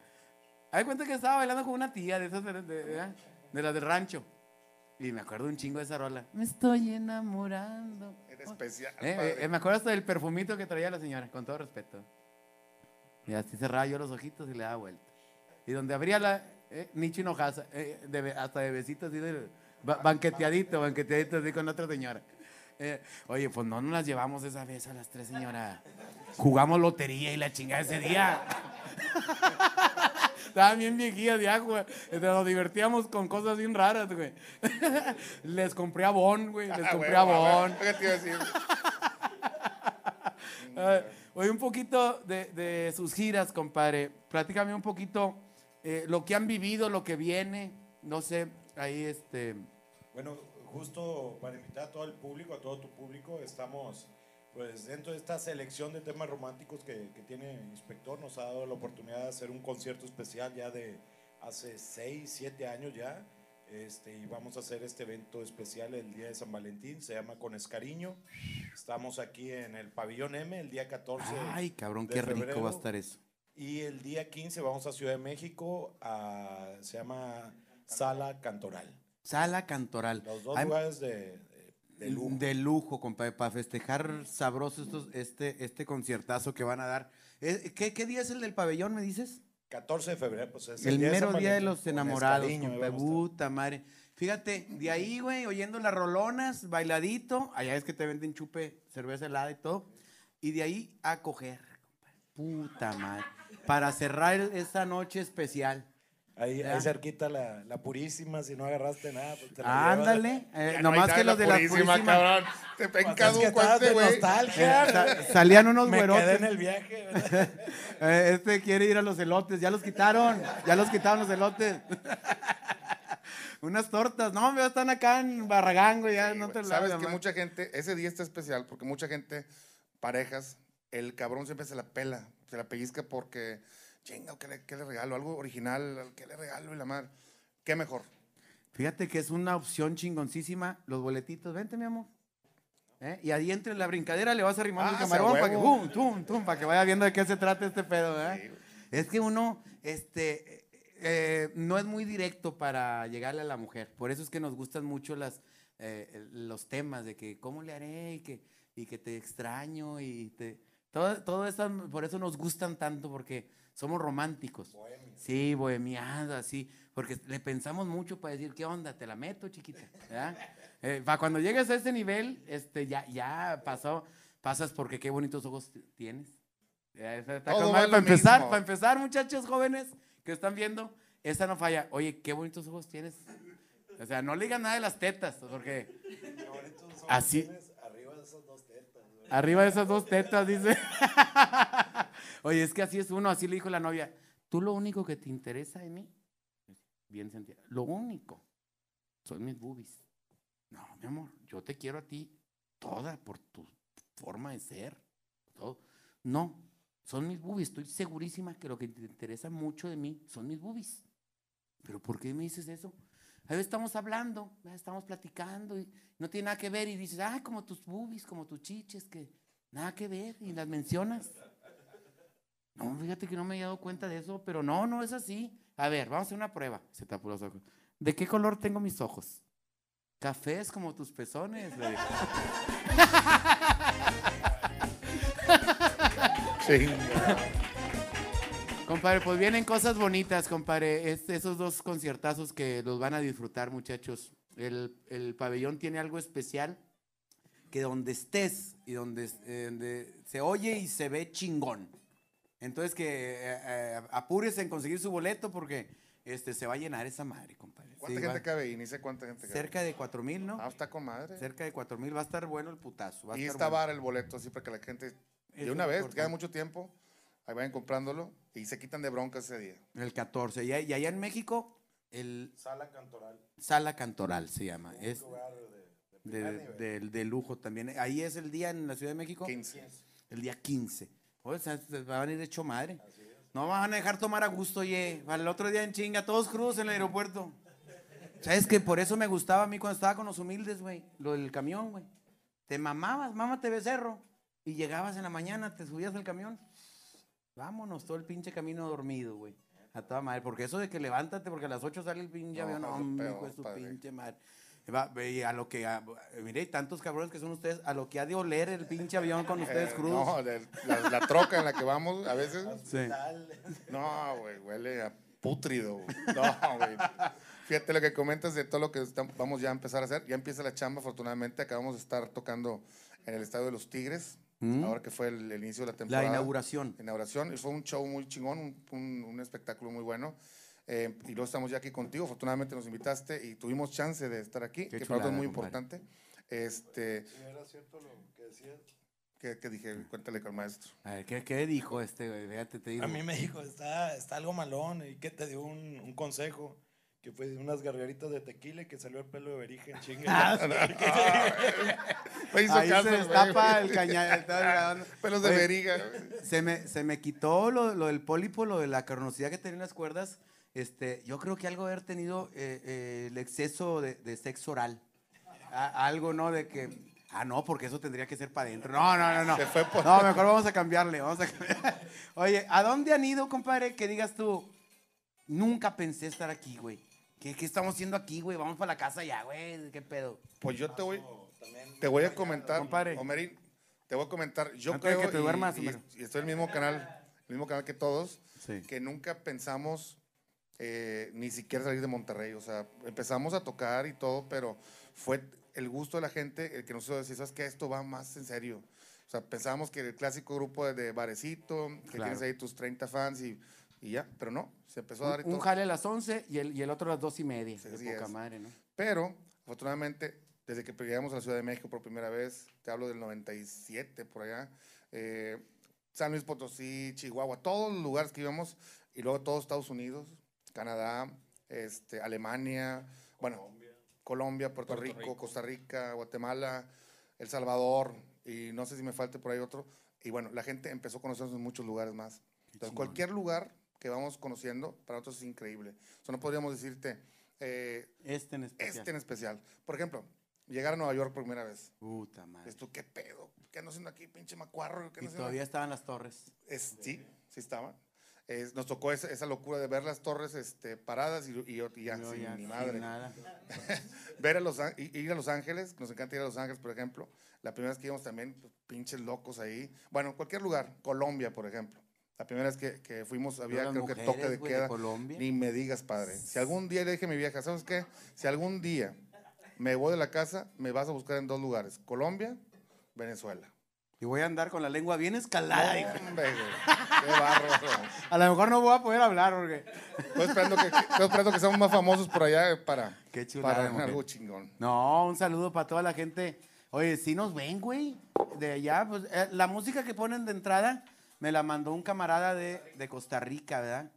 hay cuenta que estaba bailando con una tía de esas de, de, de- de las del rancho. Y me acuerdo un chingo de esa rola. Me estoy enamorando. Era especial, Eh, padre. eh, me acuerdo hasta del perfumito que traía la señora, con todo respeto. Y así cerraba yo los ojitos y le daba vuelta. Y donde abría la eh, Nicho Hinojosa, eh, de hasta de besitos así de ba- banqueteadito, banqueteadito así con otra señora. Eh, oye, pues no nos las llevamos esa vez a las tres señoras. Jugamos lotería y la chingada ese día. Estaban bien viejillas ya, güey. Nos divertíamos con cosas bien raras, güey. Les compré abón, güey. Les Ah, compré abón. ¿qué te iba a decir? Oye, un poquito de, de sus giras, compadre. Platícame un poquito eh, lo que han vivido, lo que viene. No sé, ahí este. Bueno, justo para invitar a todo el público, a todo tu público, estamos pues dentro de esta selección de temas románticos que, que tiene Inspector, nos ha dado la oportunidad de hacer un concierto especial ya de hace 6, 7 años ya. Este, y vamos a hacer este evento especial el día de San Valentín, se llama Con Escariño. Estamos aquí en el Pabellón M el día 14. Ay, cabrón, de qué rico va a estar eso. Y el día 15 vamos a Ciudad de México, a- se llama Sala Cantoral. Sala Cantoral. Los dos Hay- lugares de, de- de lujo. De lujo, compadre, para festejar sabroso estos, este, este conciertazo que van a dar. Eh, ¿Qué, qué día es el del pabellón, me dices? 14 de febrero, pues es El día de mero San día de los enamorados. Puta madre. Fíjate, de ahí, güey, oyendo las rolonas, bailadito. Allá es que te venden chupe, cerveza helada y todo. Y de ahí a coger. Puta madre. Para cerrar esa noche especial. Ahí, ahí cerquita la, la purísima, si no agarraste nada, pues te la. Ándale. eh, no nomás que los de la purísima, purísima. cabrón. Te Pues este, de güey. nostalgia. Eh, sa- salían unos Me güerotes. quedé en el viaje. ¿verdad? Eh, este quiere ir a los elotes, ya los quitaron, ya los quitaron los elotes. Unas tortas, no, ya están acá en Barragán, güey, ya no te la Sabes que mucha gente, ese día está especial porque mucha gente, parejas, el cabrón siempre se la pela, se la pellizca porque, chinga, ¿qué le, qué le regalo? Algo original, ¿qué le regalo? Y la madre, ¿qué mejor? Fíjate que es una opción chingoncísima, los boletitos, vente mi amor. ¿Eh? Y ahí entre la brincadera le vas arrimando Ah, el camarón para que, huevo. tum, tum, tum, para que vaya viendo de qué se trata este pedo, güey. Es que uno, este, eh, no es muy directo para llegarle a la mujer. Por eso es que nos gustan mucho las, eh, los temas de que cómo le haré y que, y que te extraño y te... Todo, todo eso, por eso nos gustan tanto, porque somos románticos. Sí, bohemiadas, así. Porque le pensamos mucho para decir, ¿qué onda? Te la meto, chiquita. Eh, para cuando llegues a ese nivel, este, ya, ya pasó, pasas porque qué bonitos ojos tienes. Para empezar, mismo. para empezar, muchachos jóvenes que están viendo, esa no falla. Oye, qué bonitos ojos tienes. O sea, no le digan nada de las tetas, porque así, arriba de esas dos tetas, dice. Oye, es que así es uno, así le dijo la novia. Tú lo único que te interesa de mí, bien sentida, lo único, son mis boobies. No, mi amor, yo te quiero a ti toda por tu forma de ser. No, son mis boobies. Estoy segurísima que lo que te interesa mucho de mí son mis boobies. ¿Pero por qué me dices eso? A veces estamos hablando, estamos platicando y no tiene nada que ver y dices, ah, como tus boobies, como tus chiches, que nada que ver y las mencionas. No, fíjate que no me he dado cuenta de eso, pero no, no es así. A ver, vamos a hacer una prueba. Se tapó los ojos. ¿De qué color tengo mis ojos? Cafés como tus pezones. le. Chinga. Compadre, pues vienen cosas bonitas, compadre. Es- esos dos conciertazos que los van a disfrutar, muchachos. El, el pabellón tiene algo especial que donde estés y donde, eh, donde se oye y se ve chingón. Entonces que eh, eh, en conseguir su boleto porque este, se va a llenar esa madre, compadre. ¿Cuánta Sí, gente va- cabe ahí? Ni sé cuánta gente cabe. Cerca de cuatro mil, ¿no? Ah, está con madre. Cerca de cuatro mil. Va a estar bueno el putazo. va a Y estar está bueno. bar el boleto, así para que la gente, de una vez, queda mucho tiempo, ahí vayan comprándolo y se quitan de bronca ese día. El 14. Y, allá en México, el Sala Cantoral. Sala Cantoral se llama. Es lugar de, de de, primer nivel. de- de lujo también. Ahí es el día en la Ciudad de México. 15. El día 15. O sea, van a ir hecho madre. No van a dejar tomar a gusto, oye. Para el otro día en chinga, todos crudos en el aeropuerto. ¿Sabes que Por eso me gustaba a mí cuando estaba con los humildes, güey. Lo del camión, güey. Te mamabas, mámate becerro. Y llegabas en la mañana, te subías al camión. Vámonos, todo el pinche camino dormido, güey. A toda madre. Porque eso de que levántate, porque a las 8 sale el pinche No, avión. es Hombre, de su pinche madre. Y a lo que, a- mire, tantos cabrones que son ustedes, a lo que ha de oler el pinche avión con ustedes Eh, crudos. No, de- la, la troca en la que vamos a veces. Sí. No, güey, huele a pútrido. güey. No, güey. Fíjate lo que comentas de todo lo que vamos ya a empezar a hacer. Ya empieza la chamba, afortunadamente. Acabamos de estar tocando en el Estadio de los Tigres, Mm. ahora que fue el, el inicio de la La temporada. inauguración. inauguración. Y fue un show muy chingón, un, un- un espectáculo muy bueno. Eh, y luego estamos ya aquí contigo. Afortunadamente nos invitaste y tuvimos chance de estar aquí, Qué que para es muy compadre. importante. Este, ¿Sí era cierto lo que decías? ¿qué, qué dije? Cuéntale con el maestro. A ver, ¿qué, qué dijo este, güey? Fíjate, te digo. A mí me dijo, está, está algo malón y que te dio un, un consejo. Que fue unas gargaritas de tequila y que salió el pelo de berija en chinga. Me hizo Ahí caso, se güey. destapa el cañal. Pelos de Oye, veriga. Se me, se me quitó lo, lo del pólipo, lo de la carnosidad que tenía en las cuerdas. Este, yo creo que algo de haber tenido eh, eh, el exceso de, de sexo oral. A- algo, ¿no? De que. Ah, no, porque eso tendría que ser para adentro. No, no, no, no. Se fue por- No, mejor vamos a cambiarle. Vamos a cambiar. Oye, ¿a dónde han ido, compadre? Que digas tú, nunca pensé estar aquí, güey. ¿Qué, qué estamos haciendo aquí, güey? Vamos para la casa ya, güey. ¿Qué pedo? Pues yo te voy, te voy a comentar, Compadre. Omerín, te voy a comentar, yo Antes creo, que te y- duermas, y, estoy en el mismo canal, el mismo canal que todos, Sí. que nunca pensamos eh, ni siquiera salir de Monterrey, o sea, empezamos a tocar y todo, pero fue el gusto de la gente el que nos hizo decir, ¿sabes qué? Esto va más en serio. O sea, pensábamos que el clásico grupo de, de barecito, que Claro. tienes ahí tus 30 fans y, y ya, pero no, se empezó a dar y Un, jale a las 11 y el, y el otro a las 2 y media. Sí, de poca es. madre, ¿no? Pero, afortunadamente, desde que llegamos a la Ciudad de México por primera vez, te hablo del 97 por allá, eh, San Luis Potosí, Chihuahua, todos los lugares que íbamos, y luego todos Estados Unidos, Canadá, este, Alemania, bueno, Colombia, Puerto, Puerto Rico, Rico. Costa Rica, Guatemala, El Salvador, y no sé si me falte por ahí otro. Y bueno, la gente empezó a conocernos en muchos lugares más. Entonces, chingón. cualquier lugar que vamos conociendo, para nosotros es increíble. O sea, no podríamos decirte, eh, Este en especial. este en especial. Por ejemplo, llegar a Nueva York por primera vez. Puta madre. Tú, ¿qué pedo? ¿Qué ando haciendo aquí, pinche macuarro? ¿Qué Y todavía aquí?" estaban las torres. Es, sí, sí estaban. Es- nos tocó esa, esa locura de ver las torres este, paradas y, y- y ya, sin ya, sin madre. nada. Ver a los, ir a Los Ángeles, nos encanta ir a Los Ángeles, por ejemplo. La primera vez que íbamos también, pues, pinches locos ahí. Bueno, cualquier lugar. Colombia, por ejemplo. La primera vez que, que fuimos había, creo las que toque de mujeres, güey, de queda. Colombia. Ni me digas, padre. Si algún día le dije a mi vieja, ¿sabes qué? Si algún día me voy de la casa, me vas a buscar en dos lugares: Colombia, Venezuela. Y voy a andar con la lengua bien escalada. hijo. Hombre, qué bárbaro. A lo mejor no voy a poder hablar porque. Estoy esperando que, estoy esperando que seamos más famosos por allá para, Qué chulada para algo chingón. No, un saludo para toda la gente. Oye, sí nos ven, güey. De allá, pues eh, la música que ponen de entrada me la mandó un camarada de, de Costa Rica, ¿verdad?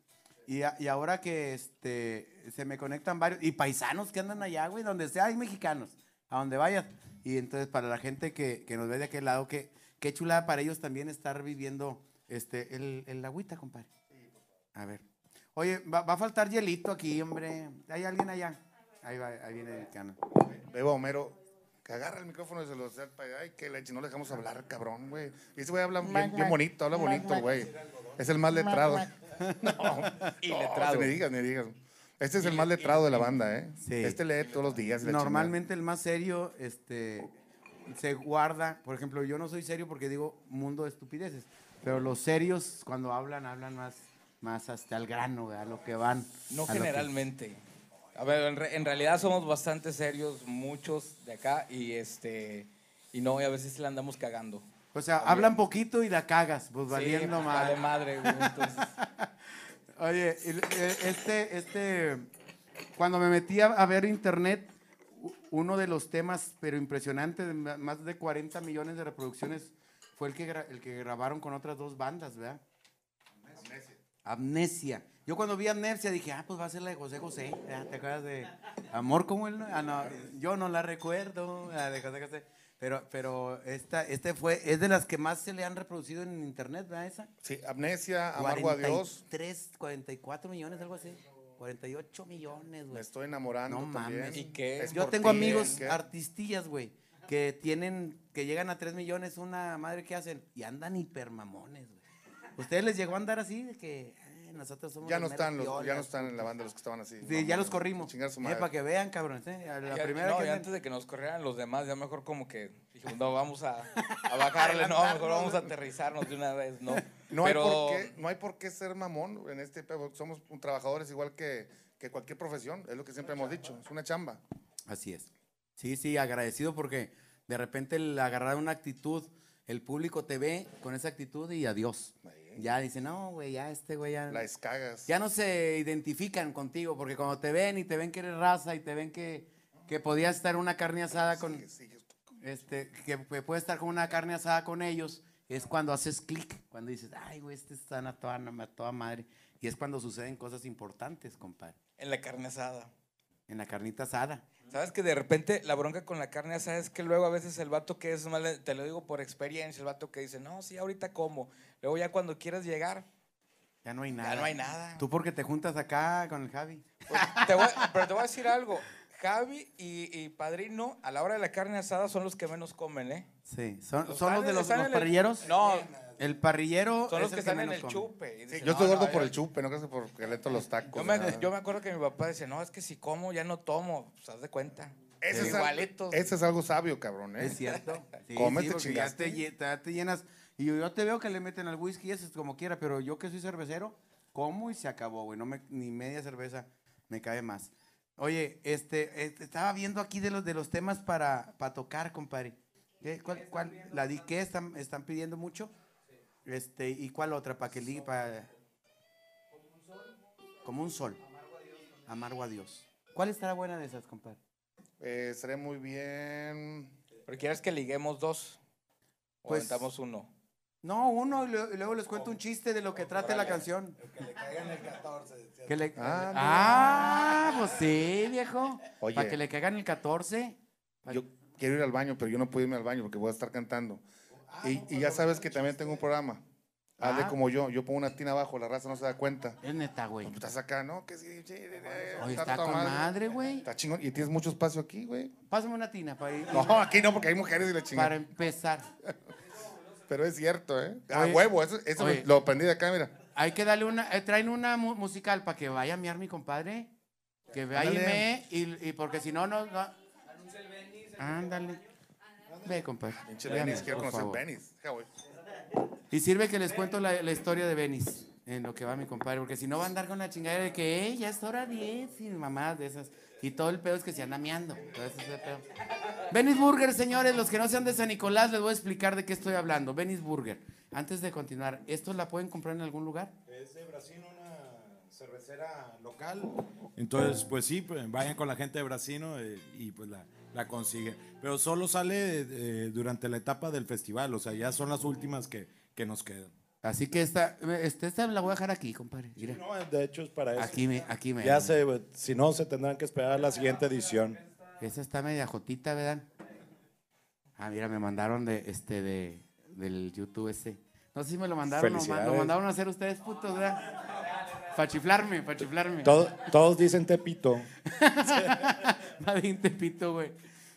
Y, y ahora que este, se me conectan varios, y paisanos que andan allá, güey, donde sea hay mexicanos, a donde vayas. Y entonces para la gente que, que nos ve de aquel lado, que, qué chulada para ellos también estar viviendo este, el, el agüita, compadre. A ver. Oye, va, a faltar hielito aquí, hombre. ¿Hay alguien allá? Ahí, va, ahí viene el cano. A Homero que agarra el micrófono y se lo para allá. Ay, que leche, no le dejamos hablar, cabrón, güey. Y ese güey habla bien, bien bonito, habla bonito, güey. Es el más letrado. no, Y no, letrado. Ni digas, ni digas. Este es el más letrado de la banda, ¿eh? Sí. Este lee todos los días. Normalmente el más serio, este, se guarda, por ejemplo, yo no soy serio porque digo mundo de estupideces, pero los serios cuando hablan, hablan más, más hasta el grano, a lo que van. No que- generalmente. A ver, en, re- en realidad somos bastante serios, muchos de acá, y este y no, y a veces le andamos cagando. O sea, hablan poquito y la cagas, pues Sí, valiendo vale mal. madre, güey, entonces, Oye, eh, este, este, cuando me metí a, ver internet, uno de los temas, pero impresionante, más de 40 millones de reproducciones, fue el que, el que grabaron con otras dos bandas, ¿verdad? Amnesia. Yo cuando vi Amnesia dije, ah, pues va a ser la de José José. ¿Te acuerdas de Amor como él? Ah, no, yo no la recuerdo, la de José José. Pero, pero esta, este fue, es de las que más se le han reproducido en internet, ¿verdad? Esa. Sí, Amnesia, Amargo a Dios. 43, 44 millones, algo así. 48 millones, Me güey. estoy enamorando No también. mames. ¿Y qué? Es Yo tengo ti, amigos ¿qué? artistillas, güey, que tienen, que llegan a 3 millones, una madre que hacen, y andan hipermamones, güey. ¿Ustedes les llegó a andar así? De que "Ay, nosotros somos Ya no están los, ya no piolas"? están en la banda los que estaban así. Sí, ya los corrimos. Chingar su Eh, madre. para que vean, cabrones, ¿eh? A La ya- primera no, que y anden- antes de que nos corrieran los demás, ya mejor como que dijimos, no, vamos a, a bajarle, no, mejor vamos a aterrizarnos de una vez, ¿no? No, Pero, hay por qué, no hay por qué ser mamón en este. Somos un- trabajadores igual que, que cualquier profesión, es lo que siempre hemos dicho. Es una chamba. Así es. Sí, sí, agradecido porque de repente el agarrar una actitud, el público te ve con esa actitud y adiós. Ya dice, no, güey, ya este güey ya... La escagas. Ya no se identifican contigo, porque cuando te ven y te ven que eres raza y te ven que, que podías estar una carne asada con, Sí, sí, este, que, que puedes estar con una carne asada con ellos, es cuando haces clic, cuando dices, ay, güey, este está a toda, a toda madre. Y es cuando suceden cosas importantes, compadre, en la carne asada. en la carnita asada. ¿Sabes que de repente la bronca con la carne asada es que luego a veces el vato que es mal, te lo digo por experiencia, el vato que dice, no, sí, ahorita como. Luego ya cuando quieras llegar, Ya no hay nada. ya no hay nada. Tú porque te juntas acá con el Javi. Pues, te voy- pero te voy a decir algo. Javi y, y Padrino, a la hora de la carne asada, son los que menos comen, ¿eh? Sí, son, Los son los están- de los, los parrilleros. No, El parrillero son es los que el están en el come. chupe. Y Sí, dicen, yo estoy "No, gordo no, por yo- el chupe, no que porque le entro los tacos. Yo me, ¿verdad? yo me acuerdo que mi papá decía, no, es que si como ya no tomo. Pues haz de cuenta. Ese es, Igualitos. ese es algo sabio, cabrón. ¿eh? Es cierto. Sí, Cómete, sí, ya te, lle- ya te llenas. Y yo, yo te veo que le meten al whisky, eso es como quiera, pero yo que soy cervecero, como y se acabó, güey. No me, ni media cerveza me cae más. Oye, este, este, estaba viendo aquí de los, de los temas para, para tocar, compadre. ¿Qué, cuál, cuál, ¿La di qué? ¿Están, ¿Están pidiendo mucho? Este, ¿Y cuál otra? Para que li- para... Como un sol. Amargo a Dios. ¿Cuál estará buena de esas, compadre? Eh, estaría muy bien. ¿Pero quieres que liguemos dos? ¿O Pues- aventamos uno? No, uno, y luego les cuento un chiste de lo que trate la canción. Que le caigan el 14. decía. Que le- Ah, Ah, pues sí, viejo. Oye. Para que le caigan el 14. Yo quiero ir al baño, pero yo no puedo irme al baño porque voy a estar cantando. Y, y ya sabes que también tengo un programa. Hazle Ah. como yo. Yo pongo una tina abajo, la raza no se da cuenta. Es neta, güey. Pues estás acá, ¿no? Que sí, sí, eh, Oye, está con madre, güey. Está chingón. Y tienes mucho espacio aquí, güey. Pásame una tina para ir. No, aquí no, porque hay mujeres y la Para chingada. empezar. Pero es cierto, ¿eh? A huevo, eso, eso oye. lo aprendí de acá, mira. Hay que darle una. eh, traen una mu- musical para que vaya a miar mi compadre. Que vaya y me. Y, y porque si no, no. no. Ándale. Ve, compadre. Pinche Véame, Benis, quiero conocer güey. Y sirve que les cuento la, la historia de Benis, en lo que va mi compadre, porque si no va a andar con la chingadera de que, "Eh, ya es hora 10 y mamadas de esas. Y todo el pedo es que se anda meando. Benis Burger, señores, los que no sean de San Nicolás, les voy a explicar de qué estoy hablando. Benis Burger. Antes de continuar, ¿esto la pueden comprar en algún lugar? Es de Brasil, una cervecera local. Entonces, pues sí, pues, vayan con la gente de Brasino eh, y pues la, la consiguen. Pero solo sale eh, durante la etapa del festival, o sea, ya son las últimas que, que nos quedan. Así que esta, este, esta la voy a dejar aquí, compadre. Mira. No, de hecho es para eso. Aquí me, aquí me. Ya se, si no, se tendrán que esperar a la siguiente edición. Esa está media jotita, ¿verdad? Ah, mira, me mandaron de este de del YouTube ese. No sé si me lo mandaron lo Felicidades. mandaron a hacer ustedes putos, ¿verdad? Para chiflarme, para chiflarme. Todo- todos dicen Tepito. Un tepito, güey.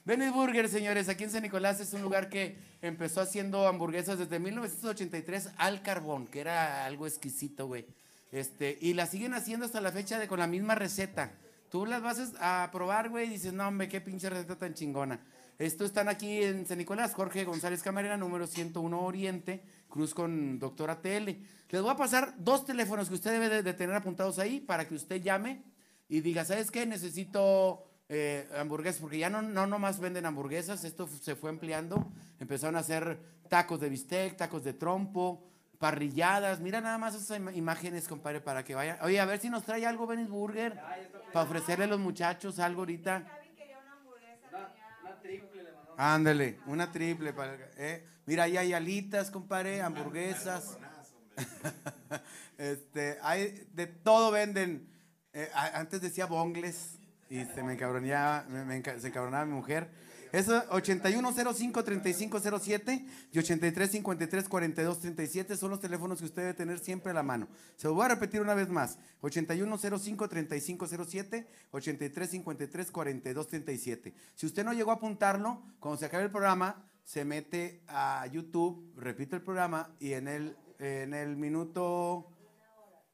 Venice Burger, señores, aquí en San Nicolás es un lugar que empezó haciendo hamburguesas desde 1983 al carbón, que era algo exquisito, güey. Este, y la siguen haciendo hasta la fecha de con la misma receta. Tú las vas a probar, güey, y dices, no, hombre, qué pinche receta tan chingona. Estos están aquí en San Nicolás, Jorge González Camarena, número 101 Oriente, Cruz con Doctora TL. Les voy a pasar dos teléfonos que usted debe de, de tener apuntados ahí para que usted llame y diga, ¿sabes qué? Necesito eh, hamburguesas, porque ya no, no nomás venden hamburguesas, esto se fue ampliando. Empezaron a hacer tacos de bistec, tacos de trompo, parrilladas. Mira nada más esas im- imágenes, compadre, para que vayan. Oye, a ver si nos trae algo Venice Burger para ofrecerle a los muchachos algo ahorita. Ándale, una triple. Para, eh. Mira, ahí hay alitas, compadre, hamburguesas. este, hay de todo venden. Eh, antes decía bongles y se me encabronaba, me, me se encabronaba mi mujer. Eso 8105-3507 y 8353-4237 son los teléfonos que usted debe tener siempre a la mano. Se los voy a repetir una vez más. 8105-3507, 8353-4237. Si usted no llegó a apuntarlo, cuando se acabe el programa, se mete a YouTube, repite el programa y en el, en el minuto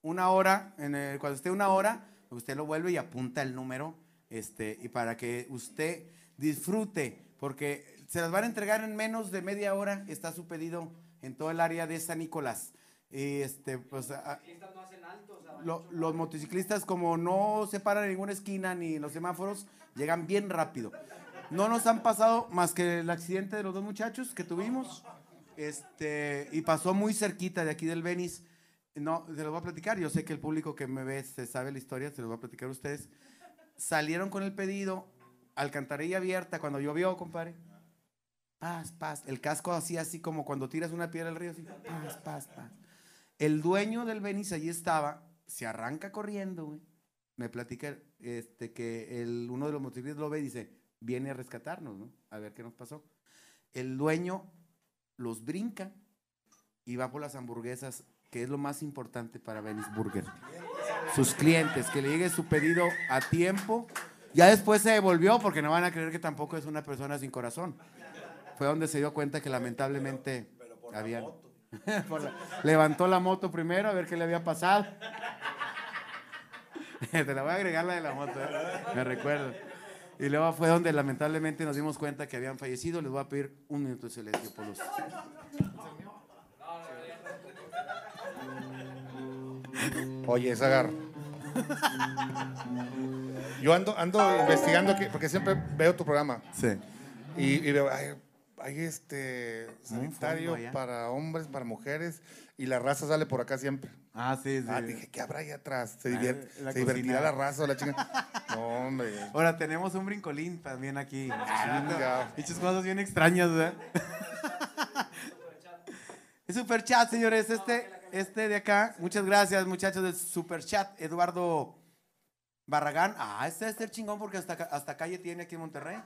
una hora, en el- cuando esté una hora, usted lo vuelve y apunta el número, este, y para que usted disfrute, porque se las van a entregar en menos de media hora, está su pedido en todo el área de San Nicolás. Y este, pues, a- lo- los motociclistas como no se paran en ninguna esquina ni en los semáforos, llegan bien rápido. No nos han pasado más que el accidente de los dos muchachos que tuvimos. Este, y pasó muy cerquita de aquí del Venice. No, se los voy a platicar. Yo sé que el público que me ve se sabe la historia, se los voy a platicar a ustedes. Salieron con el pedido, alcantarilla abierta, cuando llovió, compadre. Paz, paz. El casco así, así como cuando tiras una piedra al río, así. Paz, paz, paz. El dueño del Venice allí estaba, se arranca corriendo, güey. Me platica este, que el, uno de los motociclistas lo ve y dice, viene a rescatarnos, ¿no? A ver qué nos pasó. El dueño los brinca y va por las hamburguesas, que es lo más importante para Venice Burger. Sus clientes, que le llegue su pedido a tiempo. Ya después se devolvió porque no van a creer que tampoco es una persona sin corazón. Fue donde se dio cuenta que lamentablemente la- levantó la moto primero a ver qué le había pasado. Te la voy a agregar la de la moto, ¿eh? me recuerdo. Y luego fue donde lamentablemente nos dimos cuenta que habían fallecido. Les voy a pedir un minuto de silencio por los. Oye, Zagar. Yo ando, ando investigando aquí, porque siempre veo tu programa. Sí. Y, y veo, hay, hay este sanitario para hombres, para mujeres, y la raza sale por acá siempre. Ah, sí, sí. Ah, dije, ¿qué habrá ahí atrás? Se, Ah, divier- la se divertirá la raza o la chinga. No, hombre. Ahora tenemos un brincolín también aquí. Chinga. Muchas cosas bien extrañas, ¿verdad? Es super chat, señores. Este, este de acá. Muchas gracias, muchachos del super chat. Eduardo Barragán. Ah, este es el chingón porque hasta, hasta calle tiene aquí en Monterrey.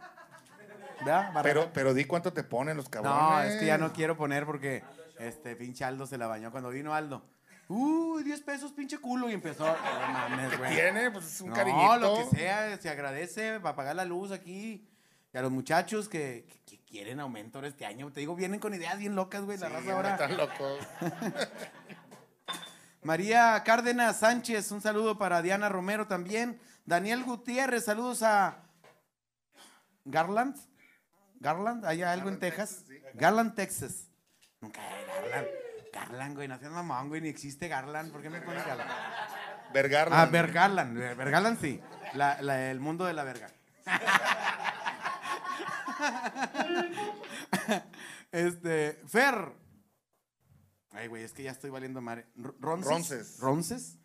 Pero, pero di cuánto te ponen los cabrones. No, es que ya no quiero poner porque este pinche Aldo se la bañó cuando vino Aldo. Uy, 10 pesos, pinche culo. Y empezó. No mames, güey. Tiene, pues es un no, cariñito. lo que sea, se agradece para pagar la luz aquí. Y a los muchachos que, que- que quieren aumento este año. Te digo, vienen con ideas bien locas, güey. La Sí, raza ahora. Están locos. María Cárdenas Sánchez, un saludo para Diana Romero también. Daniel Gutiérrez, saludos a Garland. Garland, ¿hay algo en Texas? Garland, Texas. Nunca hay Garland. Garland, güey, nació en mamón, güey, ni existe Garland. ¿Por qué me pones Garland? Vergarland. Ah, Bergarland. Bergarland sí. La- la- el mundo de la verga. este, Fer. Ay, güey, es que ya estoy valiendo madre. Ronces. Ronces. Ronces.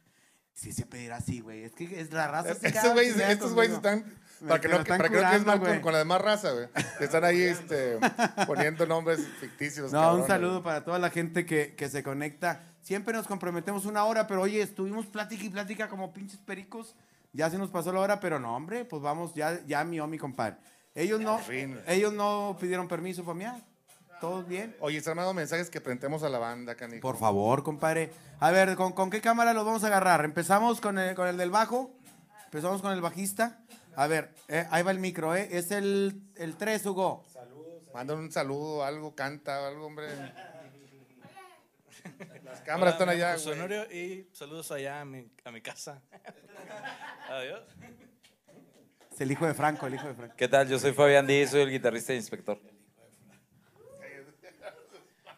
Sí se pedirá así, güey. Es que es la raza. sí, Estos güeyes, están. Para que no, están para que no curando, mal con, con la demás raza, güey. Están ahí este, poniendo nombres ficticios. No, un saludo para toda la gente que, que se conecta. Siempre nos comprometemos una hora, pero oye, estuvimos plática y plática como pinches pericos. Ya se nos pasó la hora, pero no, hombre, pues vamos, ya, ya mió mi compadre. Ellos no, fin. ellos no pidieron permiso para miar. ¿Todos bien? Oye, están mandando mensajes que presentemos a la banda, canijo. Por favor, compadre. A ver, ¿con, con qué cámara los vamos a agarrar? Empezamos con el, con el del bajo. Empezamos con el bajista. A ver, eh, ahí va el micro, ¿eh? Es el, el 3, Hugo. Manda un saludo, algo, canta, algo, hombre. Las cámaras están allá, güey. Honorio, y saludos allá a mi, a mi casa. Adiós. Es el hijo de Franco, el hijo de Franco. ¿Qué tal? Yo soy Fabián Díaz, soy el guitarrista e inspector.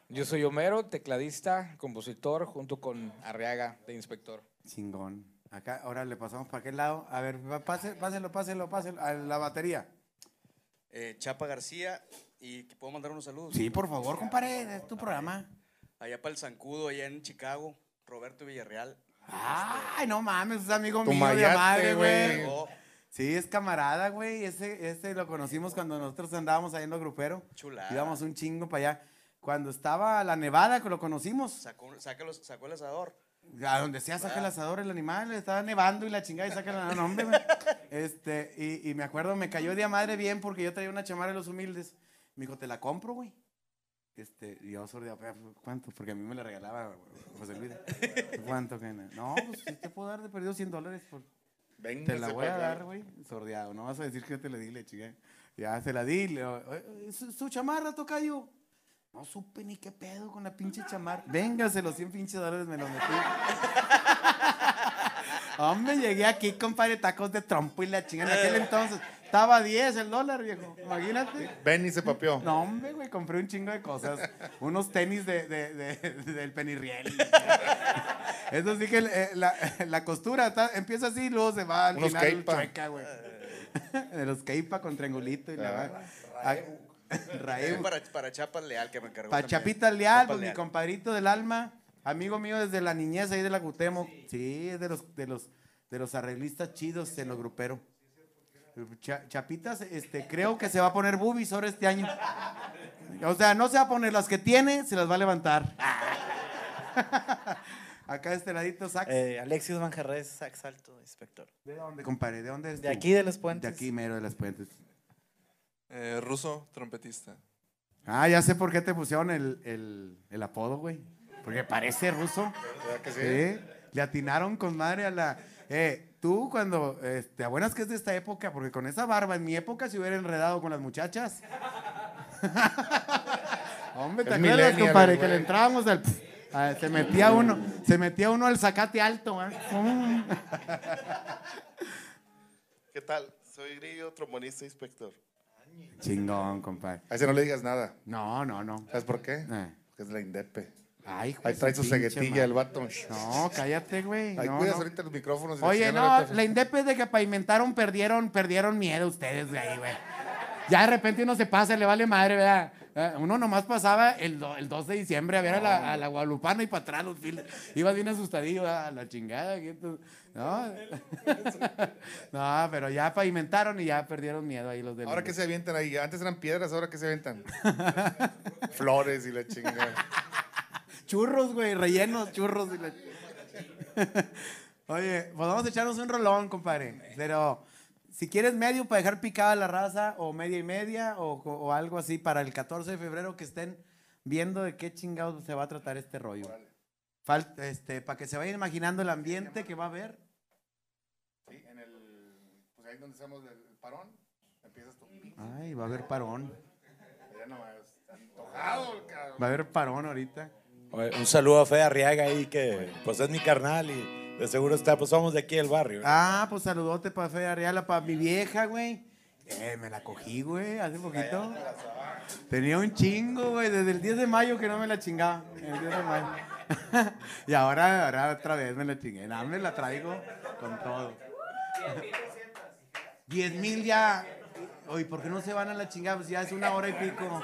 Yo soy Homero, tecladista, compositor, junto con Arriaga de inspector. Chingón. Acá, ahora le pasamos para aquel lado. A ver, pase, páselo, páselo, páselo. A la batería. Eh, Chapa García, y puedo mandar unos saludos. Sí, por favor, compadre, es tu programa. Allá para el Zancudo, allá en Chicago, Roberto Villarreal. Ay, no mames, es amigo mío de madre, güey. Sí, es camarada, güey. Ese, ese lo conocimos cuando nosotros andábamos ahí en los gruperos. Chulada. Íbamos un chingo para allá. Cuando estaba la nevada, que lo conocimos. sacó, saca los- sacó el asador. A donde sea saca el asador el animal, estaba nevando y la chingada y saca el no, hombre. Este, y, y me acuerdo, me cayó de madre bien porque yo traía una chamarra de los humildes. Me dijo, te la compro, güey. Este, y yo sordo, ¿cuánto? Porque a mí me la regalaba José Luis. ¿Cuánto? que no? No, pues sí te puedo dar de perdido 100 dólares por, te la voy a dar, güey. Sordeado. No vas a decir que te la di, le chingué. Ya se la di. Le, "Oye, su, su chamarra, tocayo. No supe ni qué pedo con la pinche chamarra. Véngase, los 100 pinches dólares me los metí. Hombre, llegué aquí, compadre, tacos de trompo y la chingada. En aquel entonces estaba a 10 el dólar, viejo. Imagínate. Ven y se papeó. No, hombre, güey, compré un chingo de cosas. Unos tenis de, de- de- del penirriel. Eso sí que eh, la, la costura está- empieza así y luego se va al Unos final chueca, güey. De los keipa con triangulito y la va. Raúl. Para, para Chapas Leal, que me encargó. Para. Chapita Leal, pues mi compadrito del alma, amigo mío desde la niñez ahí de la Gutemo. Sí, es de los, de los, de los arreglistas chidos en los gruperos. Cha- Chapitas, este, creo que se va a poner boobies ahora este año. O sea, no se va a poner las que tiene, se las va a levantar. Acá de este ladito, sax. Eh, Alexis Manjarres, sax alto, inspector. ¿De dónde, compadre? ¿De dónde eres De tú? aquí de Los Puentes. De aquí, mero de las puentes. Eh, ruso, trompetista. Ah, ya sé por qué te pusieron el, el, el apodo, güey. Porque parece ruso. ¿Verdad que sí? Le atinaron con madre a la. Eh, tú cuando. eh, ¿Te abuelas que es de esta época? Porque con esa barba, en mi época se hubiera enredado con las muchachas. Hombre, ¿te acuerdas, compadre? Que le entrábamos al. se metía uno, se metía uno al zacate alto, ¿ah? ¿Qué tal? Soy Grillo, trombonista inspector. Chingón, compadre. A ese no le digas nada. No, no, no. ¿Sabes por qué? Eh. Porque es la indepe. Ay, hijo Ahí trae su ceguetilla el vato. No, cállate, güey. Ahí no, cuidas no. ahorita los micrófonos. la Oye, no, ahorita- la indepe de que pavimentaron perdieron, perdieron miedo ustedes de ahí, güey. Ya de repente uno se pasa, le vale madre, ¿verdad? Eh, Uno nomás pasaba el, do- el 2 de diciembre a ver a la, a la Guadalupana y para atrás los files. Ibas bien asustadillo, a la chingada. No. no, pero ya pavimentaron y ya perdieron miedo ahí los de Ahora que se avientan ahí. Antes eran piedras, ahora que se avientan. Flores y la chingada. Churros, güey, rellenos, churros. y la- Oye, pues vamos a echarnos un rolón, compadre. Pero si quieres medio para dejar picada la raza, o media y media, o, o algo así para el 14 de febrero que estén viendo de qué chingados se va a tratar este rollo. Falta, este, para que se vayan imaginando el ambiente que va a haber. Sí, en el. Pues ahí donde estamos el parón, empiezas tú. Ay, va a haber parón. Ya no está antojado, el cabrón. Va a haber parón ahorita. Oye, Un saludo a Fe Arriaga ahí, que pues es mi carnal y de seguro está, pues somos de aquí del barrio. Ah, pues saludote para Fe Areala, para mi vieja, güey. Eh, me la cogí, güey, hace poquito. Tenía un chingo, güey, desde el 10 de mayo que no me la chingaba. El 10 de mayo. y ahora, ahora otra vez me la chingué. Nada, me la traigo con todo. 10 mil ya. Oye, ¿por qué no se van a la chingada? Pues ya es una hora y pico.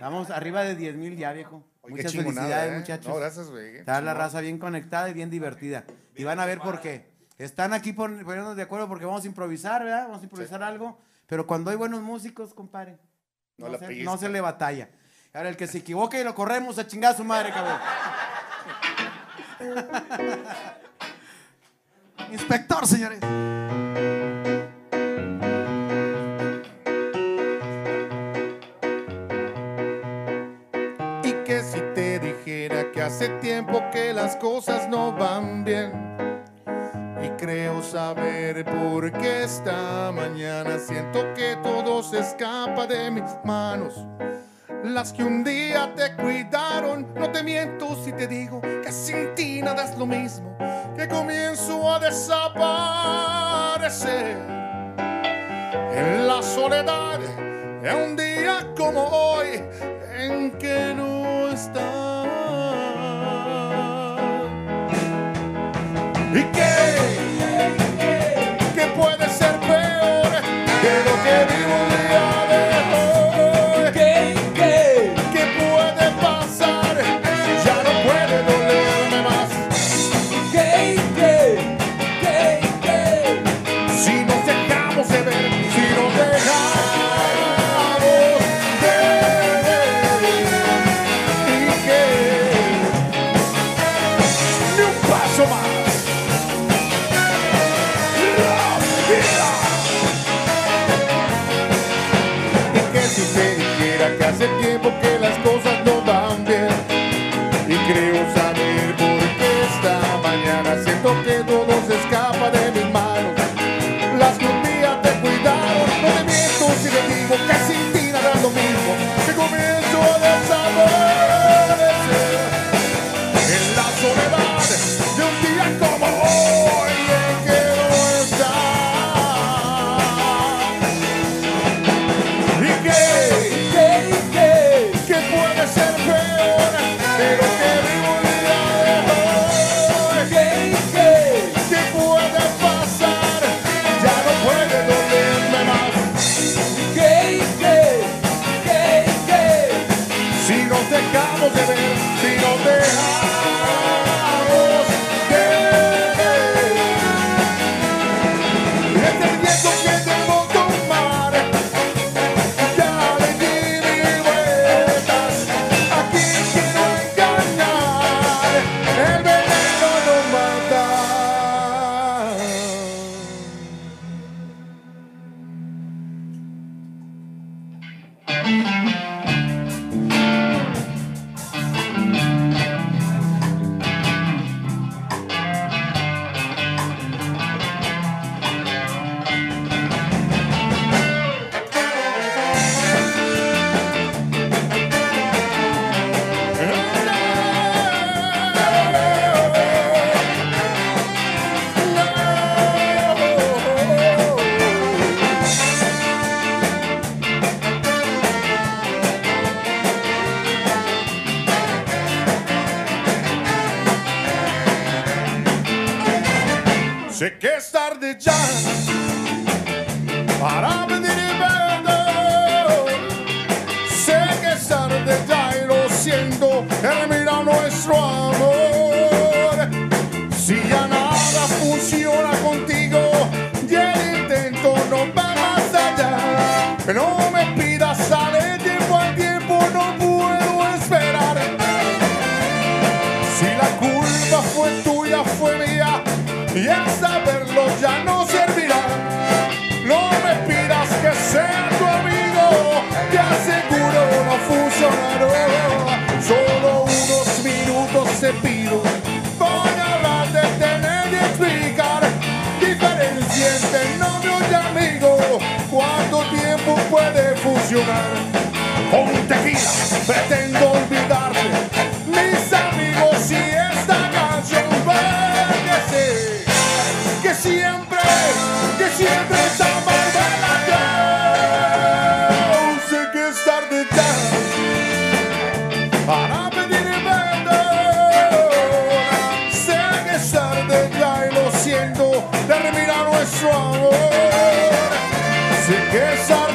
Vamos arriba de 10 mil ya, viejo. Oye, Muchas felicidades, ¿eh? muchachos. No, gracias, güey. Está la raza bien conectada y bien divertida. Y van a ver por qué. Están aquí pon- poniéndonos de acuerdo porque vamos a improvisar, ¿verdad? Vamos a improvisar algo. Pero cuando hay buenos músicos, compadre, No no, la se, no se le batalla. Ahora, el que se equivoque y lo corremos a chingar a su madre, cabrón. Inspector, señores. tiempo que las cosas no van bien. Y creo saber por qué esta mañana siento que todo se escapa de mis manos. Las que un día te cuidaron, no te miento si te digo que sin ti nada es lo mismo, que comienzo a desaparecer. En la soledad, en un día como hoy, en que no estás.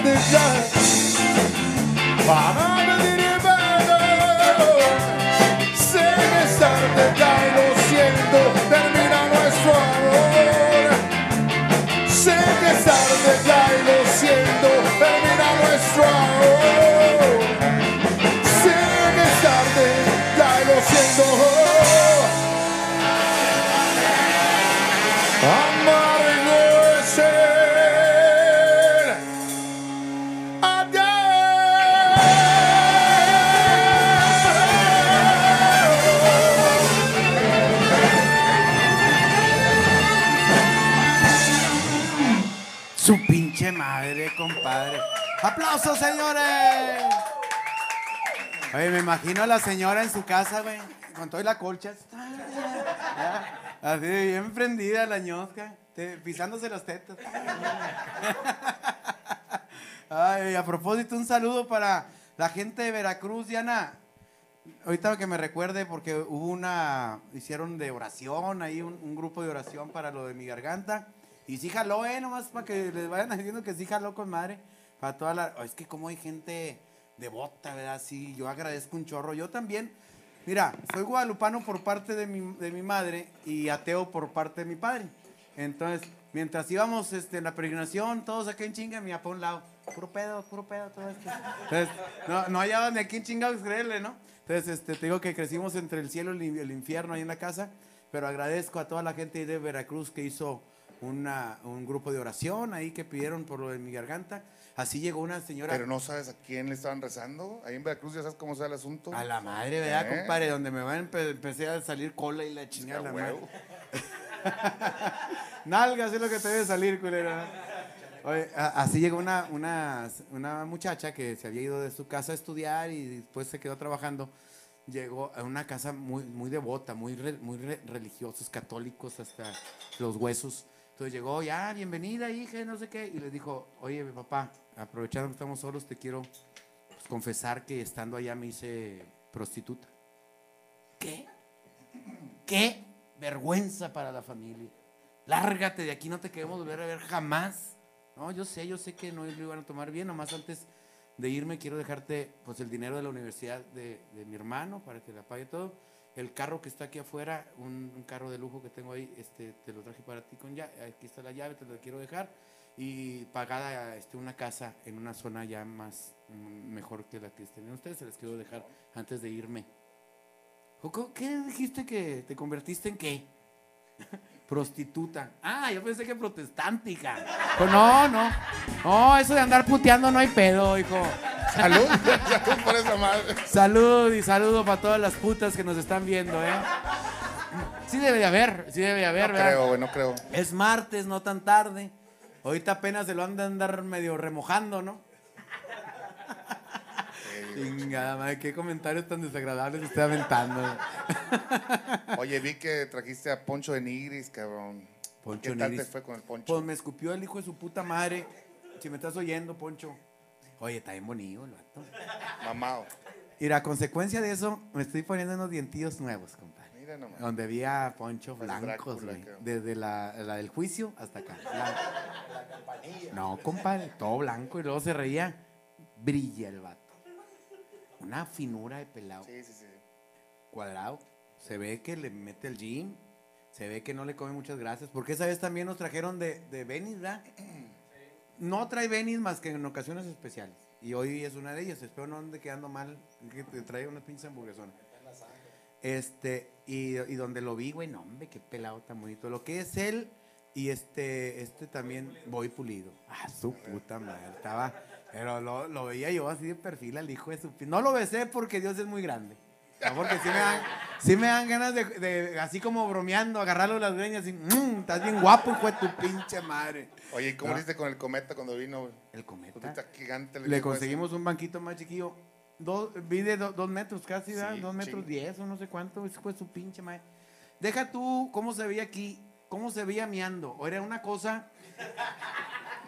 de. Parada de aplauso, señores. Oye, me imagino a la señora en su casa, güey, con toda la colcha. Así bien prendida la ñosca, pisándose los tetas. Ay, a propósito, un saludo para la gente de Veracruz, Diana. Ahorita que me recuerde, porque hubo una, hicieron de oración, ahí un, un grupo de oración para lo de mi garganta. Y sí jaló, eh, nomás para que les vayan diciendo que sí jaló con madre. Para toda la, es que como hay gente devota, ¿verdad? Sí, yo agradezco un chorro. Yo también, mira, soy guadalupano por parte de mi, de mi madre y ateo por parte de mi padre. Entonces, mientras íbamos este, en la peregrinación, todos aquí en chinga, mi papá a un lado. Puro pedo, puro pedo, todo esto. Entonces, no, no hallaban de aquí en chingados creerle, ¿no? Entonces, este, te digo que crecimos entre el cielo y el infierno ahí en la casa, pero agradezco a toda la gente de Veracruz que hizo una, un grupo de oración ahí que pidieron por lo de mi garganta. Así llegó una señora. Pero no sabes a quién le estaban rezando. Ahí en Veracruz ya sabes cómo sea el asunto. A la madre, ¿verdad, ¿Eh? compadre? Donde me van, empe- empecé a salir cola y la chingada. a la madre. Nalgas es lo que te debe salir, culera. Oye, así llegó una, una, una muchacha que se había ido de su casa a estudiar y después se quedó trabajando. Llegó a una casa muy, muy devota, muy, re- muy re- religiosos, católicos hasta los huesos. Entonces llegó, ya, bienvenida, hija, no sé qué. Y le dijo, oye, mi papá, aprovechando que estamos solos, te quiero pues, confesar que estando allá me hice prostituta. ¿Qué? ¿Qué? Vergüenza para la familia. Lárgate de aquí, no te queremos volver a ver jamás. No, yo sé, yo sé que no lo iban a tomar bien, nomás antes de irme quiero dejarte pues el dinero de la universidad de, de mi hermano para que la pague todo. El carro que está aquí afuera, un, carro de lujo que tengo ahí, este, te lo traje para ti con ya, aquí está la llave, te la quiero dejar. Y pagada este, una casa en una zona ya más mm, mejor que la que tienen ustedes, se les quiero dejar antes de irme. ¿Qué dijiste que te convertiste en qué? Prostituta. Ah, yo pensé que protestante. Pues no, no. No, eso de andar puteando no hay pedo, hijo. Salud, salud por esa madre. Salud y saludo para todas las putas que nos están viendo, ¿eh? Sí debe de haber, sí debe de haber, No ¿verdad? creo, güey, no creo. Es martes, no tan tarde. Ahorita apenas se lo han de andar medio remojando, ¿no? Chingada madre, qué comentarios tan desagradables estoy aventando. Oye, vi que trajiste a Poncho de Nigris, cabrón. Poncho ¿Qué tal Nigris. te fue con el Poncho? Pues me escupió el hijo de su puta madre. Si me estás oyendo, Poncho. Oye, está bien bonito el vato. Mamao. Y a consecuencia de eso, me estoy poniendo unos dientillos nuevos, compadre. Mira nomás. Donde vi a Poncho blancos, güey. Desde la, la del juicio hasta acá. blanco. No, compadre, todo blanco. Y luego se reía. Brilla el vato. Una finura de pelado. Sí, sí, sí. Cuadrado. Se ve que le mete el gym. Se ve que no le come muchas gracias. Porque esa vez también nos trajeron de, de Venice, ¿verdad? No trae Venice más que en ocasiones especiales. Y hoy es una de ellas. Espero no ande quedando mal. Que te trae una pinche hamburguesona. Este, y, y donde lo vi, güey, no, hombre, qué pelado tan bonito. Lo que es él y este, este también, voy pulido. Ah, su puta madre. Estaba, pero lo, lo veía yo así de perfil al hijo de su No lo besé porque Dios es muy grande. No, porque sí me dan, sí me dan ganas de, de, así como bromeando, agarrarlo de las greñas y, "Mm, estás bien guapo, hijo de tu pinche madre. Oye, ¿y cómo No. le hiciste con el cometa cuando vino? güey? El cometa. Gigante. Le conseguimos un banquito más chiquillo. Dos, vi de do- dos metros casi, ¿verdad? Sí, dos metros diez o no sé cuánto. Ese fue su pinche madre. Deja tú cómo se veía aquí, cómo se veía miando. O era una cosa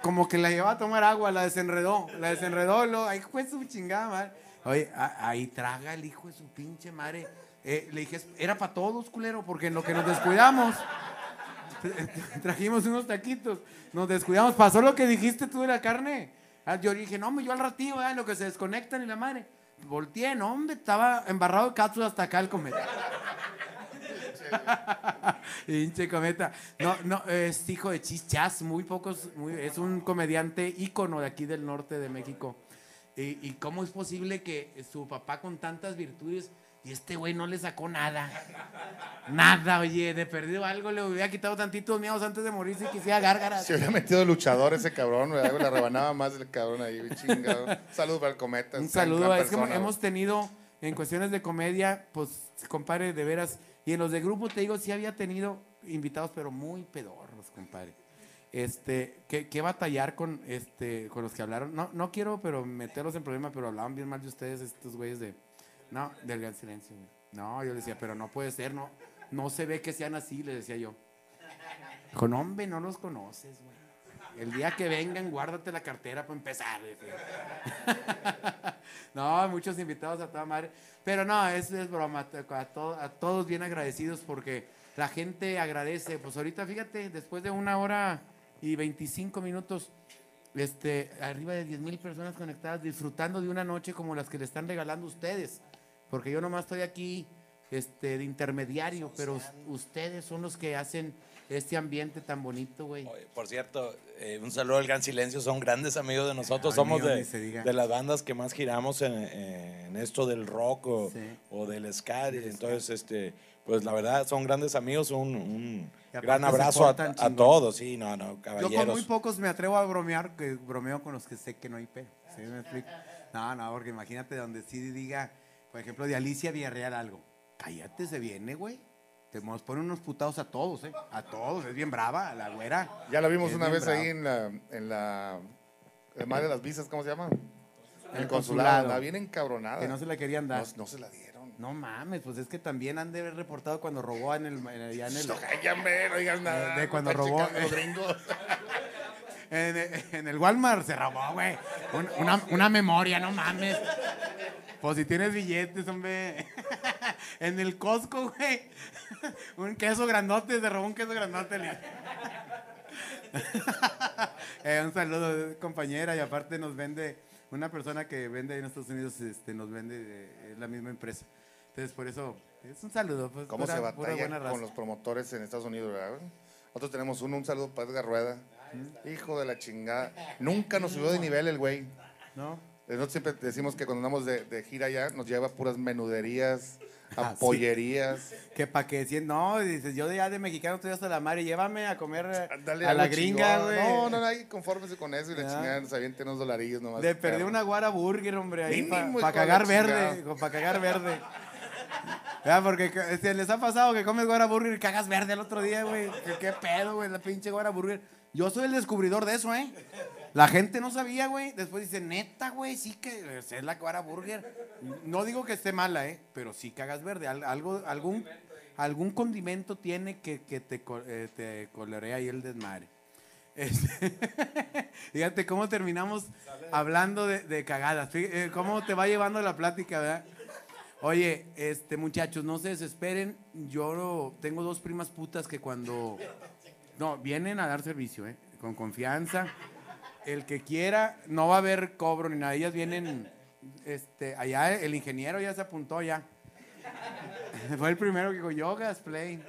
como que la llevaba a tomar agua, la desenredó. La desenredó, lo, ahí fue su chingada madre. Oye, ahí traga el hijo de su pinche madre. Eh, le dije, era para todos, culero, porque en lo que nos descuidamos. Trajimos unos taquitos, nos descuidamos. Pasó lo que dijiste tú de la carne. Ah, Yo dije, no, yo al ¿verdad? en lo que se desconectan y la madre. Volteé, no, hombre, estaba embarrado de katsu hasta acá el cometa. Pinche cometa. No, no, es hijo de chichas, muy pocos, muy- es un comediante ícono de aquí del norte de México. Y, y cómo es posible que su papá con tantas virtudes y este güey no le sacó nada? Nada, oye, de perdido algo le hubiera quitado tantitos miedos antes de morirse y quisiera gárgaras. Se hubiera metido luchador ese cabrón. La rebanaba más el cabrón ahí, chingado. Saludos para el cometa. Un saludo. es que hemos tenido en cuestiones de comedia, pues, compadre, de veras. Y en los de grupo, te digo, sí había tenido invitados, pero muy pedorros, compadre. Este, que, que batallar con, este, con los que hablaron. No, no quiero, pero meterlos en problema, pero hablaban bien mal de ustedes, estos güeyes de No, del gran silencio. No, yo le decía, pero no puede ser, no. No se ve que sean así, le decía yo. No, hombre, no los conoces, güey. El día que vengan, guárdate la cartera para empezar. no, muchos invitados a toda madre. Pero no, es, es broma. A todos bien agradecidos porque la gente agradece. Pues ahorita, fíjate, después de una hora y 25 minutos, este, arriba de 10 mil personas conectadas disfrutando de una noche como las que le están regalando ustedes. Porque yo nomás estoy aquí este, de intermediario, pero us- ustedes son los que hacen este ambiente tan bonito, güey. Por cierto, eh, un saludo al Gran Silencio, son grandes amigos de nosotros, Ay, somos mío, de, de las bandas que más giramos en, en esto del rock o, Sí. o del ska, entonces, este, pues la verdad, son grandes amigos, un, gran abrazo a, todos, sí, no, no, Yo con caballeros. muy pocos me atrevo a bromear, que bromeo con los que sé que no hay pedo. ¿Sí me explico? No, no, porque imagínate donde sí diga, por ejemplo, de Alicia Villarreal algo. Cállate, se viene, güey. Te nos pone unos putados a todos, ¿eh? A todos, es bien brava, la güera. Ya la vimos Es una vez brava. ahí en la, en la el mar de las visas, ¿cómo se llama? En el consulado. consulado, andaba bien encabronada. Que no se la querían dar. No, no se la dieron. No mames, pues es que también han de haber reportado cuando robó en el, en el- allá en el, Ay, ya me, no digas nada. de no cuando robó- gringos. en, el- en el Walmart se robó, güey. Un- una, una memoria, no mames. Pues si tienes billetes, hombre. en el Costco, güey. Un queso grandote, se robó un queso grandote. Eh, un saludo, compañera, y aparte nos vende, una persona que vende en Estados Unidos, este, nos vende, eh, la misma empresa. Entonces, por eso, es un saludo. Pues, ¿Cómo pura- se batalla con los promotores en Estados Unidos, verdad? Nosotros tenemos uno, un saludo para Edgar Rueda. Hijo de la chingada. Nunca nos subió de nivel el güey. ¿No? Nosotros siempre decimos que cuando andamos de, de gira allá, nos lleva puras menuderías, Ah, a sí. pollerías. Que para que decían, no, dices, yo de ya de mexicano estoy hasta la madre, llévame a comer eh, Ándale, a la gringa, güey. No, no, no, ahí confórmese con eso y la Ya. chingada nos avienten unos dolarillos nomás. Le perdí una guara burger, hombre, ahí para de cagar la verde, para cagar verde. Ya, porque ca- se les ha pasado que comes guara burger y cagas verde el otro día, güey. ¿Qué, qué pedo, güey, la pinche guara burger. Yo soy el descubridor de eso, ¿eh? La gente no sabía, güey. Después dice, neta, güey, sí que es la guara burger. No digo que esté mala, ¿eh? Pero sí cagas verde. Al- algo, algún, algún condimento tiene que, que te, eh, te colorea ahí el desmadre. Este, Fíjate cómo terminamos hablando de, de cagadas. Eh, Cómo te va llevando la plática, ¿verdad? Oye, este, muchachos, no se desesperen. Yo tengo dos primas putas que cuando. No, vienen a dar servicio, ¿eh? Con confianza. El que quiera, no va a haber cobro ni nada. Ellas vienen. Este, allá el ingeniero ya se apuntó ya. Fue el primero que dijo, yogas, play.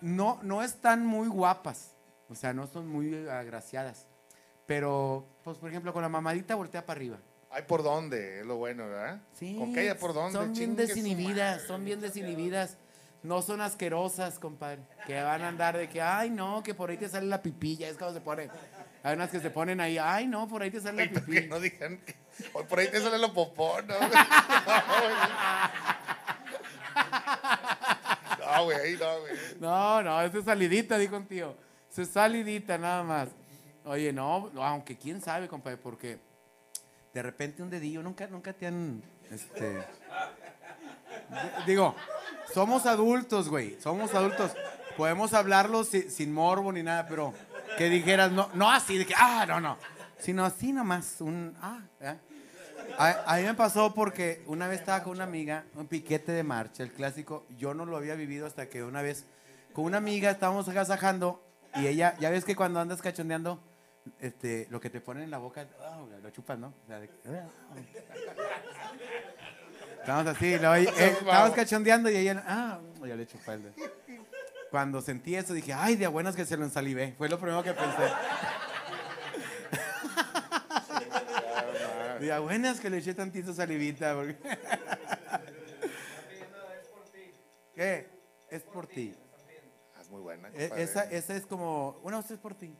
No, no están muy guapas. O sea, no son muy agraciadas. Pero, pues, por ejemplo, con la mamadita voltea para arriba. Hay por dónde, es lo bueno, ¿verdad? Sí, Con que haya por dónde. Son bien desinhibidas, son bien desinhibidas. No son asquerosas, compadre. Que van a andar de que, ay, no, que por ahí te sale la pipilla. Es como se pone. Hay unas que se ponen ahí, ay, no, por ahí te sale la pipilla. no digan que por ahí te sale lo popón, ¿no? No, güey, ahí no, güey. No, no, eso es salidita, dijo un tío. Eso es salidita, nada más. Oye, no, aunque quién sabe, compadre, porque de repente un dedillo, nunca, nunca te han, este... Digo, somos adultos, güey, somos adultos. Podemos hablarlo si- sin morbo ni nada, pero que dijeras, no, no así, de que, ah, no, no, sino así nomás, un, ah. A, a mí me pasó porque una vez estaba con una amiga, un piquete de marcha, el clásico. Yo no lo había vivido hasta que una vez con una amiga estábamos agasajando y ella, ya ves que cuando andas cachondeando, este, lo que te ponen en la boca, ah, lo chupas, ¿no? O sea, de que, ah. Estamos así, eh, estábamos cachondeando y ella, ah, ya le chupé el. Cuando sentí eso dije, ay, de buenas que se lo ensalivé. Fue lo primero que pensé. De buenas que le eché tantito salivita. porque- ¿Qué? Es por ti. Ah, Es muy buena. E-. Esa, esa es como, una usted es por ti.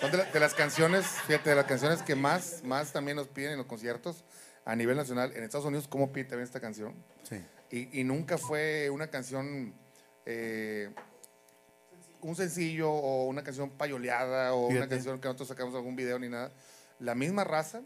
Son de, la- de las canciones, fíjate, de las canciones que más, más también nos piden en los conciertos a nivel nacional. En Estados Unidos, ¿cómo pide también esta canción? Sí. Y, y nunca fue una canción, eh, un sencillo o una canción payoleada o una Fíjate. canción que nosotros sacamos algún video ni nada. La misma raza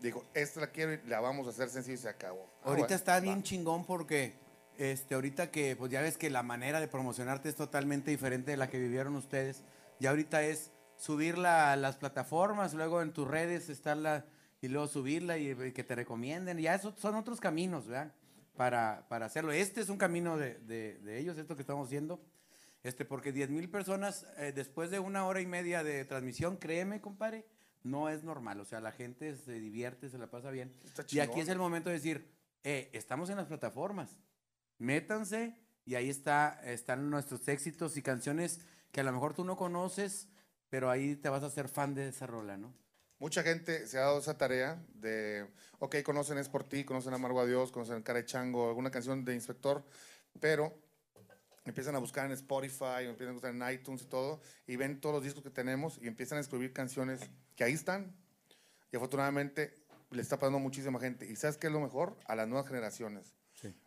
dijo, esta la quiero y la vamos a hacer sencillo y se acabó. Ah, Ahorita bueno, está va. bien chingón porque este, ahorita que pues ya ves que la manera de promocionarte es totalmente diferente de la que vivieron ustedes. Ya ahorita es subirla a las plataformas, luego en tus redes estarla y luego subirla y, y que te recomienden. Ya eso son otros caminos, ¿verdad? Para, para hacerlo. Este es un camino de, de- de ellos, esto que estamos haciendo. Este, porque 10 mil personas eh, después de una hora y media de transmisión, créeme, compadre, no es normal. O sea, la gente se divierte, se la pasa bien. Y aquí es el momento de decir, eh, estamos en las plataformas, métanse y ahí está, están nuestros éxitos y canciones que a lo mejor tú no conoces, pero ahí te vas a hacer fan de esa rola, ¿no? Mucha gente se ha dado esa tarea de, ok, conocen Es por ti, conocen Amargo a Dios, conocen Cara de Chango, alguna canción de Inspector, pero empiezan a buscar en Spotify, empiezan a buscar en iTunes y todo, y ven todos los discos que tenemos y empiezan a escribir canciones que ahí están. Y afortunadamente le está pasando a muchísima gente. ¿Y sabes qué es lo mejor? A las nuevas generaciones.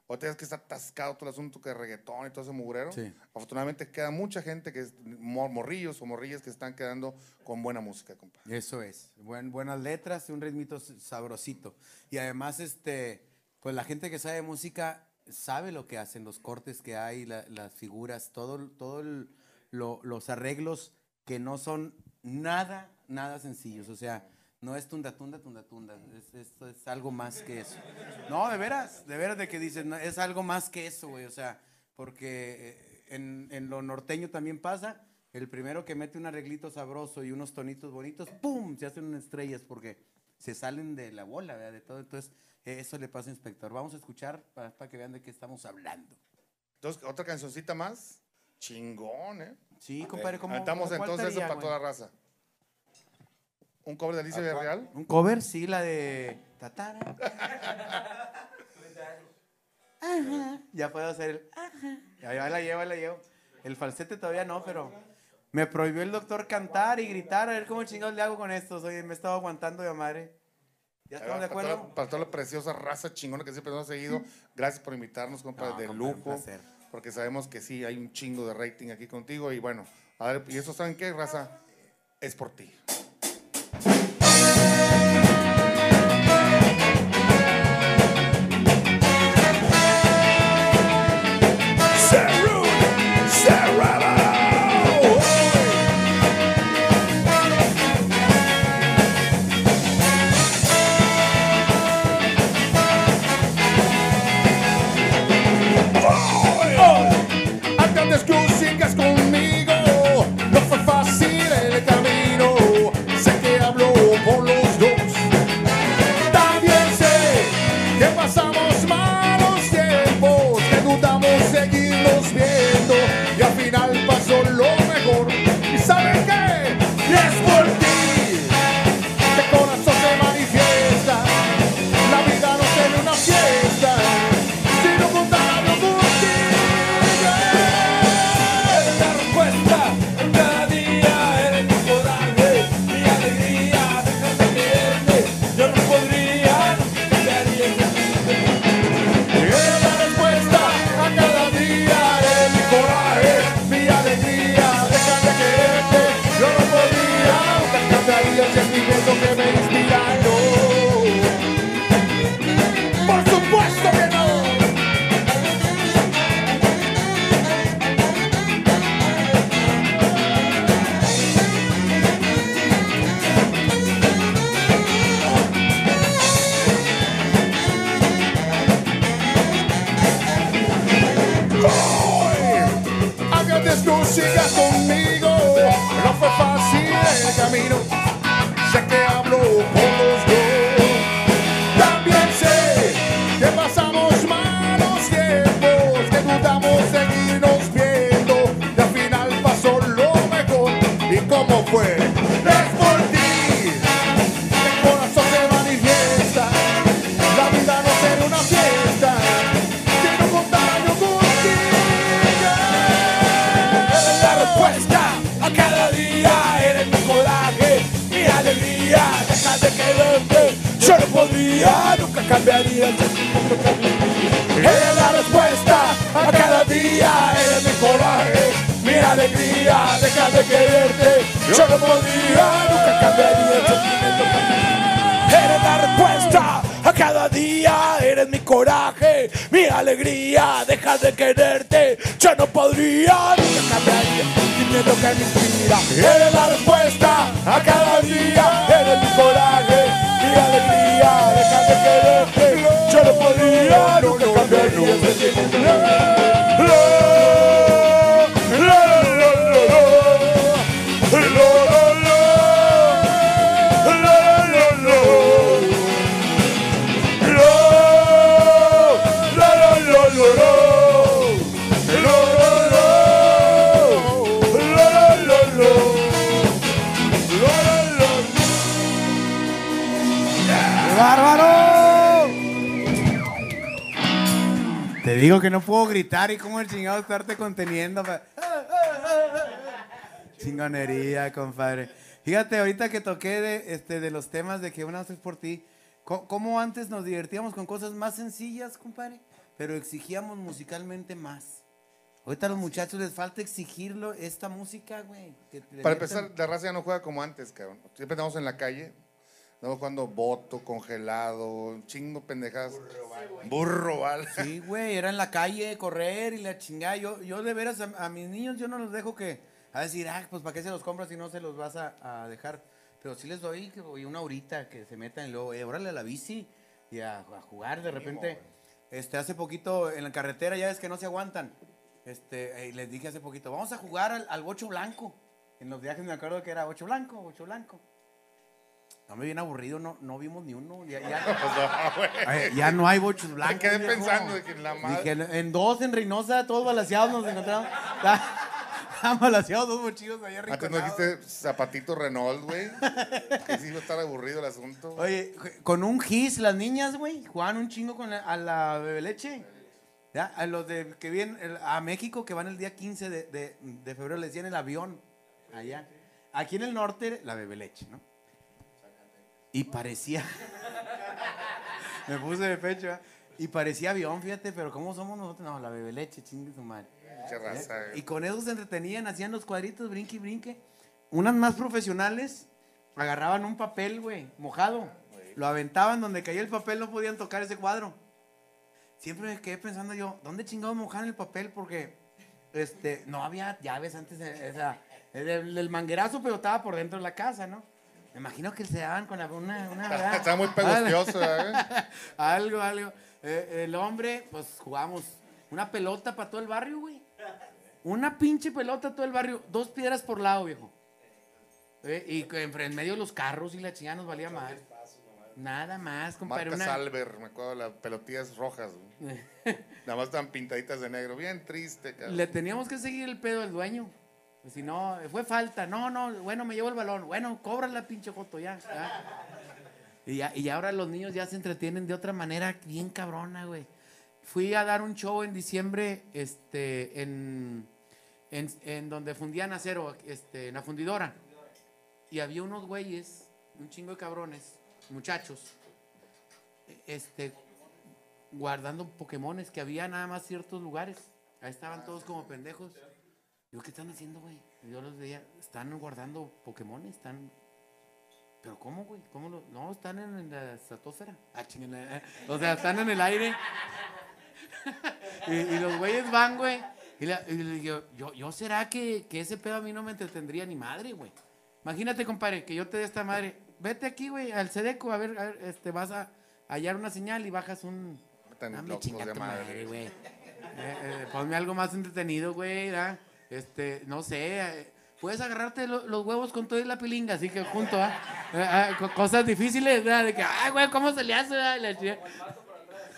O te es que está atascado todo el asunto que reggaetón y todo ese mugrero. Sí. Afortunadamente queda mucha gente que es mor- morrillos o morrillas que están quedando con buena música, compadre. Eso es, buen, buenas letras y un ritmito sabrosito. Y además, este, pues la gente que sabe música sabe lo que hacen, los cortes que hay, la- las figuras, todo, todo el- lo- los arreglos que no son nada, nada sencillos. O sea, no es tunda, tunda, tunda, tunda. Es, es- es algo más que eso. No, de veras, de veras de que dicen, no, es algo más que eso, güey. O sea, porque eh, en, en lo norteño también pasa. El primero que mete un arreglito sabroso y unos tonitos bonitos, ¡pum! Se hacen unas estrellas porque se salen de la bola, ¿verdad? De todo. Entonces, eh, eso le pasa, inspector. Vamos a escuchar para, para que vean de qué estamos hablando. Entonces, otra cancioncita más. Chingón, ¿eh? Sí, compadre, ¿cómo? Estamos cómo- cuál entonces eso para güey? toda la raza. ¿Un cover de Alicia Villarreal? ¿Un cover? Sí, la de... Tatara. Ajá. Ya puedo hacer el... Ajá. Ya, ya la llevo, ya la llevo. El falsete todavía no, pero... Me prohibió el doctor cantar y gritar. A ver cómo chingados le hago con esto. Oye, me he estado aguantando de madre. ¿Ya Ahí estamos de para, toda, acuerdo? la- para toda la preciosa raza chingona que siempre nos ha seguido. Gracias por invitarnos, compadre, No, de compadre, un lujo. placer. Porque sabemos que sí, hay un chingo de rating aquí contigo. Y bueno, a ver, ¿y eso saben qué, raza? Es por ti. Antes ¿Y saben qué? Y es Fíjate, ahorita que toqué de, este, de los temas de que una vez es por ti, co- ¿cómo antes nos divertíamos con cosas más sencillas, compadre? Pero exigíamos musicalmente más. Ahorita a los muchachos les falta exigirlo, esta música, güey. Para empezar, la raza ya no juega como antes, cabrón. Siempre estamos en la calle. Estamos jugando voto, congelado, chingo pendejadas. Burro, ¿vale? Sí, güey, era en la calle, correr y la chingada. Yo, yo de veras, a, a mis niños yo no los dejo que, a decir, ah, pues para qué se los compras si no se los vas a, a dejar. Pero sí les doy una horita que se metan y luego, eh, órale a la bici y a, a jugar de repente. Este, hace poquito en la carretera, ya ves que no se aguantan. Este, y les dije hace poquito, vamos a jugar al, al bocho blanco. En los viajes me acuerdo que era bocho blanco, bocho blanco. No me bien aburrido, no, no vimos ni uno. Ya, ya- Ay, ya no hay bochos blancos. Me quedé pensando de que la madre. Dije, en- en dos, en Reynosa, todos balaseados nos encontramos. Balaseados dos bochillos allá Antes no dijiste zapatito Renault, güey. Que sí iba a estar aburrido el asunto. Oye, con un gis, las niñas, güey, jugaban un chingo con la- a la bebeleche. ¿Ya? A los de, que vienen a México, que van el día 15 de, de- de febrero, les decían el avión. Allá. Aquí en el norte, la bebeleche, ¿no? Y parecía. Me puse de pecho, ¿eh? Y parecía avión, fíjate, pero ¿cómo somos nosotros? No, la bebeleche, chingue su madre. Raza, ¿Eh? Y con eso se entretenían, hacían los cuadritos, brinque y brinque. Unas más profesionales agarraban un papel, güey, mojado. Lo aventaban donde caía el papel, no podían tocar ese cuadro. Siempre me quedé pensando yo, ¿dónde chingados mojaban el papel? Porque este, no había llaves antes, o sea, el, el manguerazo, pero estaba por dentro de la casa, ¿no? Me imagino que se daban con una... una. Está muy pegostioso, ¿eh? algo, algo. Eh, el hombre, pues jugamos una pelota para todo el barrio, güey. Una pinche pelota todo el barrio. Dos piedras por lado, viejo. Eh, y en, en medio de los carros y la chingada nos valía más. Nada más, compadre. Marca Una, Salver, me acuerdo, las pelotillas rojas. Nada más están pintaditas de negro. Bien triste, cabrón. le teníamos que seguir el pedo al dueño. Pues, Si no, fue falta. No, no, bueno, me llevo el balón. Bueno, cobra la pinche foto ya. ya. Y, ya, y ahora los niños ya se entretienen de otra manera bien cabrona, güey. Fui a dar un show en diciembre, este, en, en, en donde fundían acero, este, en la fundidora. Y había unos güeyes, un chingo de cabrones, muchachos, este, guardando Pokémones que había nada más ciertos lugares. Ahí estaban todos como pendejos. Yo, ¿qué están haciendo, güey? Yo los veía, están guardando Pokémones, están... ¿Pero cómo, güey? ¿Cómo lo...? No, están en, la estratosfera. Ah. O sea, están en el aire. y los güeyes van, güey. Y, la- y le digo, yo, yo será que, que ese pedo a mí no me entretendría ni madre, güey. Imagínate, compadre, que yo te dé esta madre. Vete aquí, güey, al Sedeco, a ver, a ver, este, vas a hallar una señal y bajas un... Tan Dame locos chinga de tu madre. güey. Eh, eh, ponme algo más entretenido, güey, ¿verdad? Este, no sé, eh, puedes agarrarte lo- los huevos con todo y la pilinga, así que junto, ¿ah? Eh, ah, co- cosas difíciles, ¿verdad? De que, ay, güey, ¿cómo se le hace? la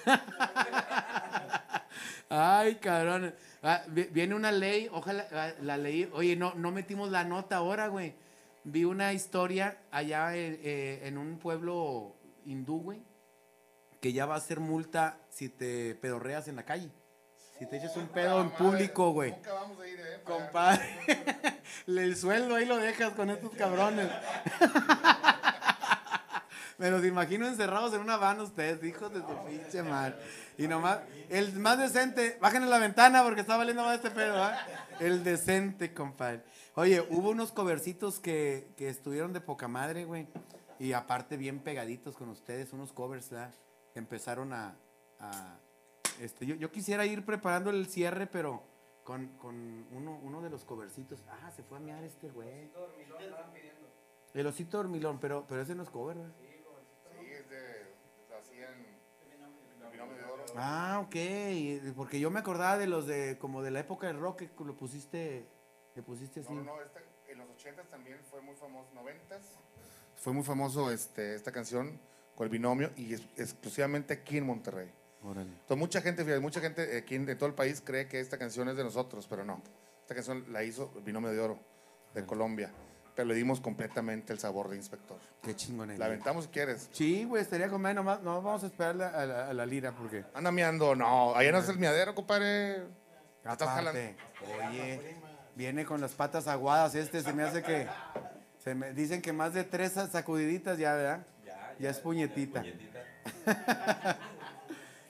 Ay, cabrón. Ah, vi- viene una ley, ojalá ah, la ley. Oye, no, no metimos la nota ahora, güey. Vi una historia allá eh, eh, en un pueblo hindú, güey, que ya va a ser multa si te pedorreas en la calle. Si te echas un pedo en público, güey. Nunca vamos a ir, ¿eh? Compadre, el sueldo ahí lo dejas con estos cabrones. Me los imagino encerrados en una van ustedes, hijos de su pinche madre. Y nomás, el más decente, bajen la ventana porque está valiendo más este pedo, ¿ah? El decente, compadre. Oye, hubo unos covercitos que, que estuvieron de poca madre, güey. Y aparte bien pegaditos con ustedes, unos covers, ¿verdad? Empezaron a... a- este, yo, yo quisiera ir preparando el cierre, pero con, con uno, uno de los covercitos. Ah, se fue a mear este güey. El osito dormilón, pero, pero ese no es cover, ¿verdad? Sí, Ah, ok. Porque yo me acordaba de los de, como de la época del rock, que lo pusiste, le pusiste así. No, no, no, esta- en los 80 también fue muy famoso, 90 Fue muy famoso este, esta canción con el binomio y es- exclusivamente aquí en Monterrey. Órale. Entonces, mucha gente, fíjate, mucha gente aquí en, de todo el país cree que esta canción es de nosotros, pero no. Esta canción la hizo el binomio de oro de Colombia, pero le dimos completamente el sabor de inspector. Qué chingonería. La aventamos si quieres. Sí, güey, estaría con nomás, no vamos a esperar la- a la, a la lira porque... Anda miando, no, allá no es el miadero, compadre. Estás Aparte, oye, viene con las patas aguadas este, se me hace que... Se me, dicen que más de tres sacudiditas ya, ¿verdad? Ya, es puñetita.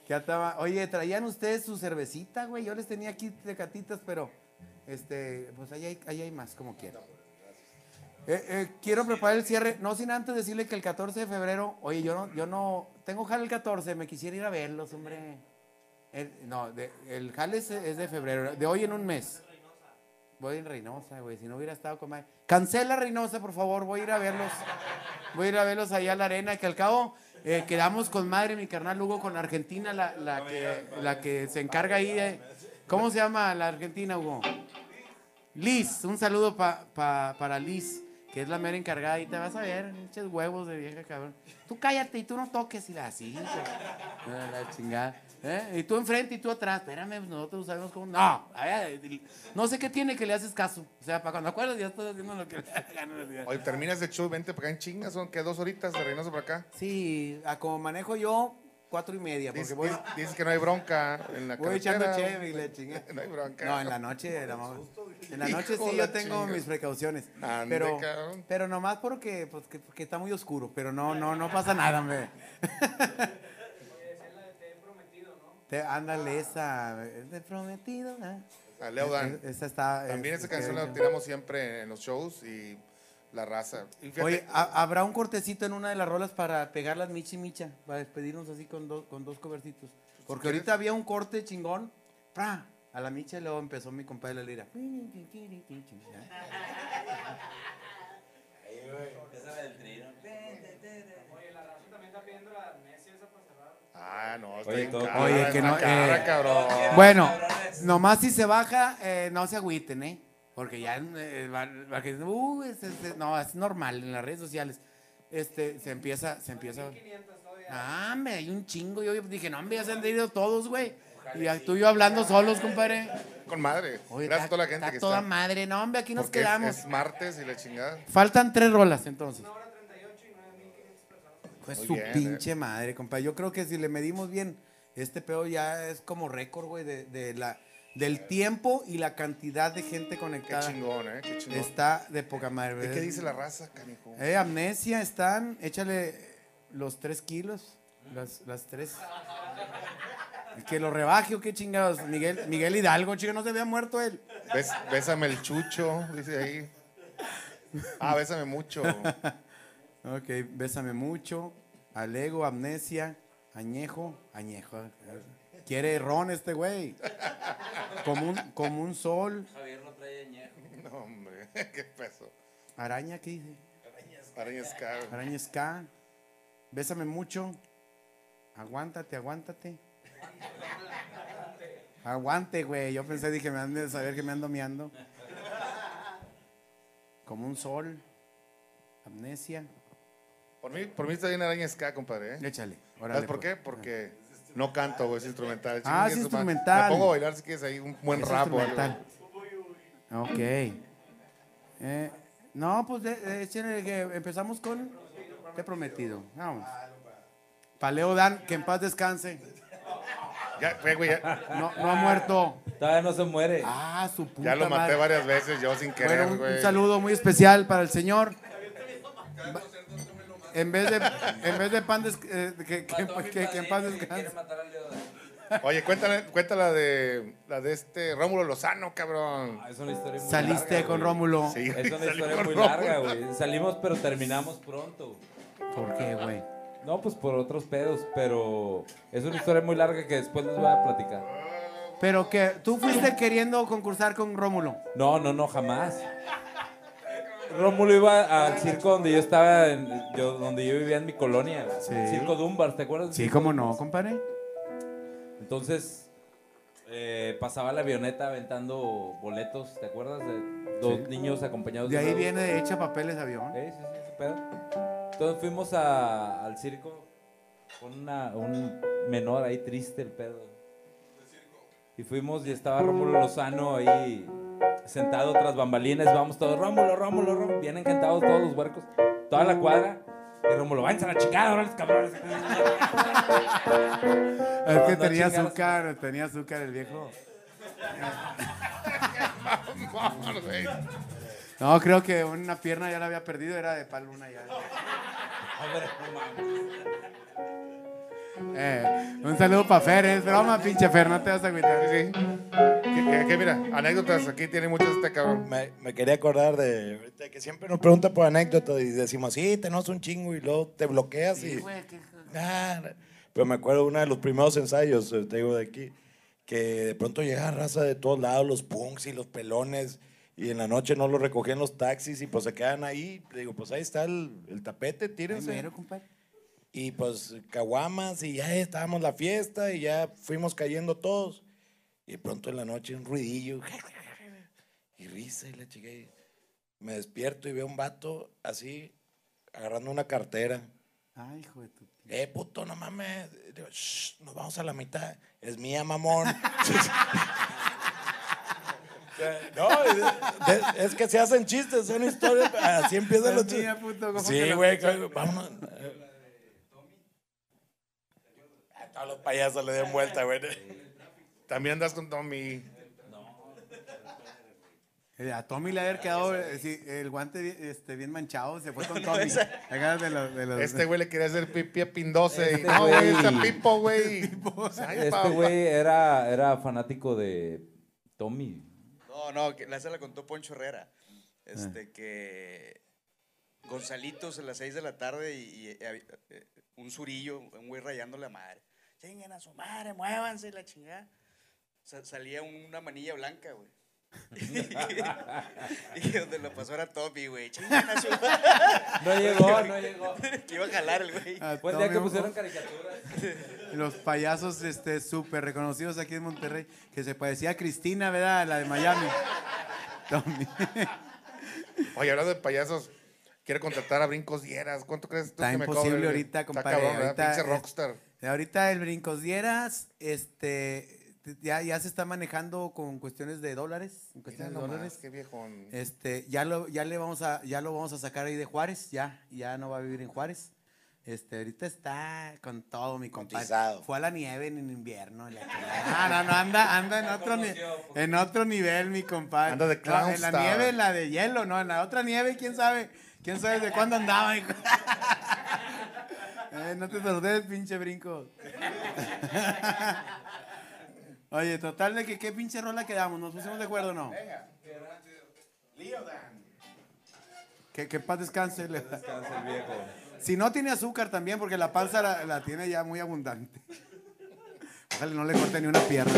Ya estaba, oye, traían ustedes su cervecita, güey. Yo les tenía aquí tecatitas, pero este, pues ahí hay, ahí hay más, como quieran. Eh, eh, quiero preparar el cierre, no sin antes decirle que el 14 de febrero, oye, yo no, yo no, tengo jale el 14, me quisiera ir a verlos, hombre. El- no, de- el jale es, es de febrero, de hoy en un mes. Voy en Reynosa, güey, si no hubiera estado con madre. Cancela Reynosa, por favor, voy a ir a verlos. Voy a ir a verlos allá a la arena, que al cabo eh, quedamos con madre, mi carnal Hugo, con Argentina, la, la que, la que se encarga ahí de... ¿Cómo se llama la Argentina, Hugo? Liz, un saludo pa- pa- para Liz, que es la mera encargada. Y te vas a ver, pinches huevos de vieja cabrón. Tú cállate y tú no toques. Y la así, güey. Ah, la chingada. ¿Eh? Y tú enfrente y tú atrás. Espérame, nosotros sabemos cómo. No, a ver, no sé qué tiene que le haces caso. O sea, para cuando acuerdas, ya estoy haciendo lo que le da gana. Oye, terminas de show, vente para acá en chingas, son que dos horitas de Reynosa para acá. Sí, a como manejo yo, cuatro y media. Porque Dices, voy, dices- dices que no hay bronca en la voy echando carretera. cheve y la chingada. No hay bronca. No, en la noche, la mamá. En la noche sí yo tengo mis precauciones. Ande, pero, cabrón. pero nomás porque, pues, que, que está muy oscuro. Pero no, no, no pasa nada, hombre. Te, ándale, esa. Es de prometido. ¿eh? A Leo Dan. Esa está. También es- esa canción la tiramos siempre en los shows y la raza. Fíjate, Oye, ¿ha- ¿habrá un cortecito en una de las rolas para pegar las michi micha? Para despedirnos así con, dos con dos covercitos. Porque ¿quieres? ahorita había un corte chingón. ¡pra! A la micha y luego empezó mi compadre la lira. Ah, no, está Oye, cara, Oye, que no, cara, eh, cabrón. Bueno, nomás si se baja, eh, no se agüiten, ¿eh? Porque ya, eh, va- va que- uh, es- es- no, es normal en las redes sociales. Este, se empieza, se empieza. Ah, hombre, hay un chingo. Yo dije, no, hombre, ya se han ido todos, güey. Y tú y yo hablando solos, compadre. Con madre. Oye, Gracias a toda la gente está que toda está. madre. No, hombre, aquí nos Porque quedamos. Es, martes y la chingada. Faltan tres rolas, entonces. Pues Muy su bien, pinche madre, compadre. Yo creo que si le medimos bien, este pedo ya es como récord, güey, de, de la, del tiempo y la cantidad de gente Qué conectada. chingón, ¿eh? Qué chingón. Está de poca madre. ¿Y güey. qué dice la raza, canijo? Eh, amnesia están, échale los tres kilos, las, las tres. Que lo rebaje o qué chingados. Miguel, Miguel Hidalgo, chico, no se había muerto él. Bes- bésame el chucho, dice ahí. Ah, bésame mucho. Ok, bésame mucho. Alego, amnesia, añejo, añejo. Quiere ron este güey. Como un, como un sol. Javier lo trae añejo. No, hombre, qué peso. Araña, ¿qué dice? Araña Scar. Araña Ska. Bésame mucho. Aguántate, aguántate. Aguante, güey. Yo pensé, dije, me han de saber que me ando miando. Como un sol. Amnesia. Por mí, por mí está bien Araña Scar, compadre. ¿eh? Échale. órale, ¿Sabes por pues. qué? Porque no canto, güey, es instrumental. Ah, es instrumental. Me pongo a bailar si quieres ahí un buen Es rap o algo. instrumental. Ok. Eh, no, pues de- de- que empezamos con Te he prometido. Vamos. Paleo Dan, que en paz descanse. Ya, güey, güey, ya, No, no ha muerto. Todavía no se muere. Ah, su puta ya lo maté madre. varias veces yo sin querer, Bueno, un, güey. un saludo muy especial para el señor. En vez de, en vez de pan des- eh, que, que- que- que en paz descanse. Oye, cuéntale, cuéntala de la de este Rómulo Lozano, cabrón. Ah, Es una historia muy Saliste larga, con güey. Rómulo. Sí, Es una historia muy Rómulo. larga, güey. Salimos, pero terminamos pronto. ¿Por qué, güey? No, pues por otros pedos, pero es una historia muy larga que después les voy a platicar. Pero que tú fuiste queriendo concursar con Rómulo. No, no, no, jamás. Rómulo iba al circo donde yo estaba, en- yo, donde yo vivía en mi colonia. Sí. el Circo Dunbar, ¿te acuerdas? del Sí, cómo no, compadre. Entonces, eh, pasaba la avioneta aventando boletos, ¿te acuerdas? De dos Sí. niños acompañados De ahí viene de hecha papeles avión. Sí, sí, sí, ese pedo. Entonces fuimos a- al circo con una- un menor ahí triste el pedo. Y fuimos y estaba Rómulo Lozano ahí sentado tras bambalinas. Vamos todos, Rómulo, Rómulo, Rómulo. Bien encantados todos los huercos. Toda la cuadra. Y Rómulo, váyanse a la chingada, órale, cabrones. Es que tenía azúcar, tenía azúcar el viejo. No, creo que una pierna ya la había perdido, era de paluna ya. Eh, un saludo para Fer, es broma, pinche Fer, no te vas a agüitar. Sí, sí. Que, que- que mira, anécdotas aquí tiene muchas este cabrón. Me, me quería acordar de ahorita que siempre nos pregunta por anécdotas y decimos, sí, tenemos un chingo y luego te bloqueas y... Ah, pero me acuerdo de uno de los primeros ensayos, eh, te digo de aquí, que de pronto llega raza de todos lados, los punks y los pelones, y en la noche no los recogían los taxis y pues se quedan ahí. Le digo, pues ahí está el, el tapete, tírense. Primero, compadre. Y pues caguamas y ya estábamos la fiesta y ya fuimos cayendo todos. Y de pronto en la noche un ruidillo y risa y la chica. y Me despierto y veo un vato así agarrando una cartera. Ay, hijo de tu. Eh, puto, no mames. Digo, "Shh, nos vamos a la mitad. Es mía, mamón. No, es que se hacen chistes, son historias. Así empiezan los Es mía, chistes. puto, ¿cómo que Sí, güey, vámonos. A los payasos le den vuelta, güey. También andas con Tommy. Eh, A Tommy le había quedado eh, sí, el guante bien, este, bien manchado, se fue con Tommy. Acá de los, de los- Este güey le quería hacer pipi a Pindose. y Este no, güey, güey- está Pipo, güey. Este güey era, era fanático de Tommy. No, no, que la se la contó Poncho Herrera. Este, que Gonzalitos a las 6 de la tarde y, y, eh, un surillo, un güey rayándole a madre. Chinguen a su madre, muévanse la chingada. Sa- salía una manilla blanca, güey. y donde lo pasó era Tommy, güey. Chingan a su madre. No llegó, no llegó. que iba a jalar el güey. a Fue el día que pusieron caricaturas. Los payasos este, súper reconocidos aquí en Monterrey, que se parecía a Cristina, ¿verdad? La de Miami. Tommy. Oye, hablando de payasos, quiere contratar a Brincos Dieras. ¿Cuánto crees tú Está que me imposible cobre? ahorita, Está compadre, ahorita Pinche es- rockstar. Ahorita el Brincos Dieras, este, ya, ya se está manejando con cuestiones de dólares. con Mira cuestiones de nomás, dólares. qué viejón. Este, ya lo, ya le vamos a, ya lo vamos a sacar ahí de Juárez, ya, ya no va a vivir en Juárez. Este, ahorita está con todo mi compadre. Cotizado. Fue a la nieve en invierno. y la chingada. No, no, no, anda, anda en otro, en otro nivel, mi compadre. Anda de No, clown en la star. nieve, la de hielo, no, en la otra nieve, quién sabe, quién sabe de cuándo andaba. Eh, no te sordes, pinche brinco. Oye, total de que qué pinche rola quedamos, nos pusimos de acuerdo o no. Que, que paz descanse. le- Descansa el viejo. Si no tiene azúcar también, porque la panza la, la tiene ya muy abundante. Ojalá no le corte ni una pierna.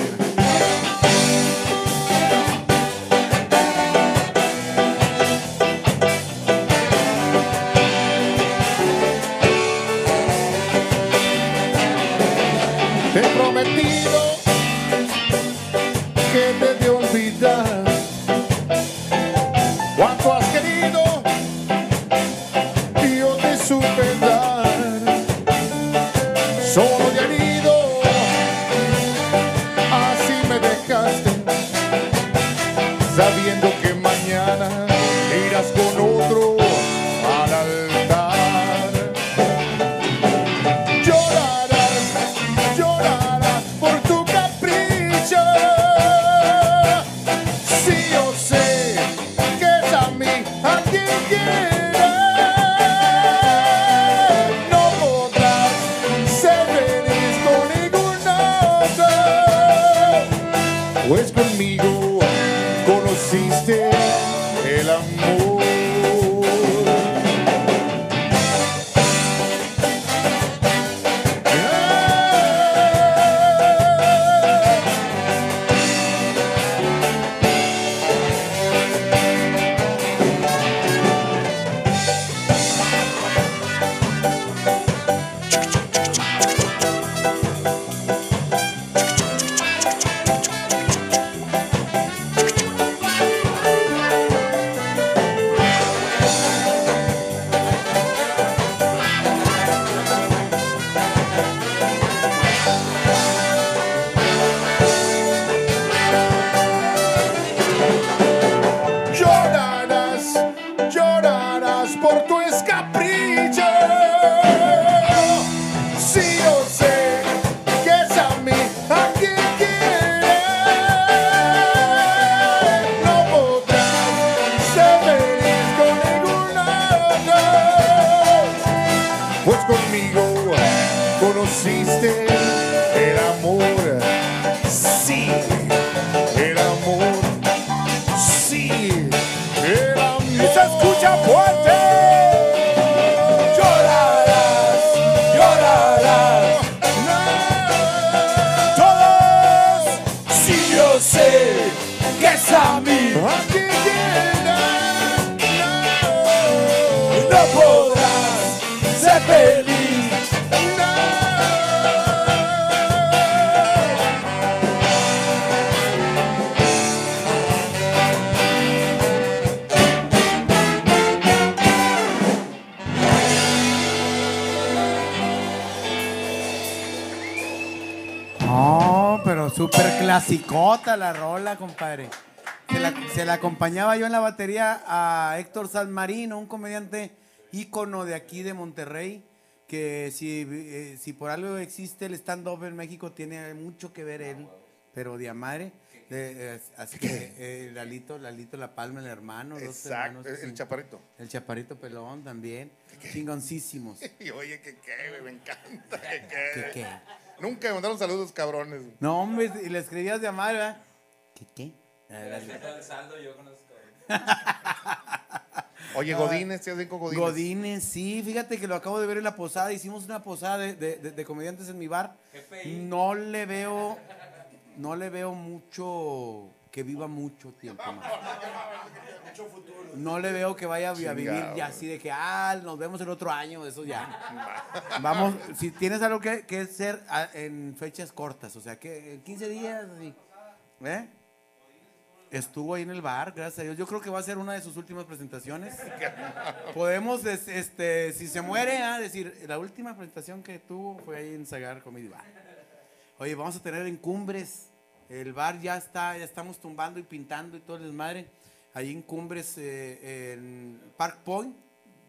Clasicota la rola, compadre. Se la, se la acompañaba yo en la batería a Héctor Salmarino, un comediante ícono de aquí de Monterrey, que si, eh, si por algo existe el stand-up en México, tiene mucho que ver él, pero de a madre. Eh, así que eh, Lalito, Lalito La Palma, el hermano. Exacto, hermanos, el, chaparrito. El chaparito pelón también. Chingoncísimos. Y oye, que qué, me encanta. Que qué. ¿Qué qué? Nunca me mandaron saludos, cabrones. No, hombre, y le escribías de a madre, ¿verdad? ¿Qué qué? Oye, Godínez, ¿te con Godínez? Godínez, sí, fíjate que lo acabo de ver en la posada. Hicimos una posada de, de- de- de comediantes en mi bar. No le veo, no le veo mucho que viva mucho tiempo más. No le veo que vaya a vi- a vivir ya así de que, ah, nos vemos el otro año, eso ya. Vamos, si tienes algo que, que hacer ah, en fechas cortas, o sea, que en 15 días, así, ¿eh? Estuvo ahí en el bar, gracias a Dios. Yo creo que va a ser una de sus últimas presentaciones. Podemos, es- este, si se muere, ah, decir, la última presentación que tuvo fue ahí en Sagar Comedy Bar. Oye, vamos a tener en Cumbres. El bar ya está, ya estamos tumbando y pintando y todo el desmadre. Ahí en Cumbres, eh, en Park Point,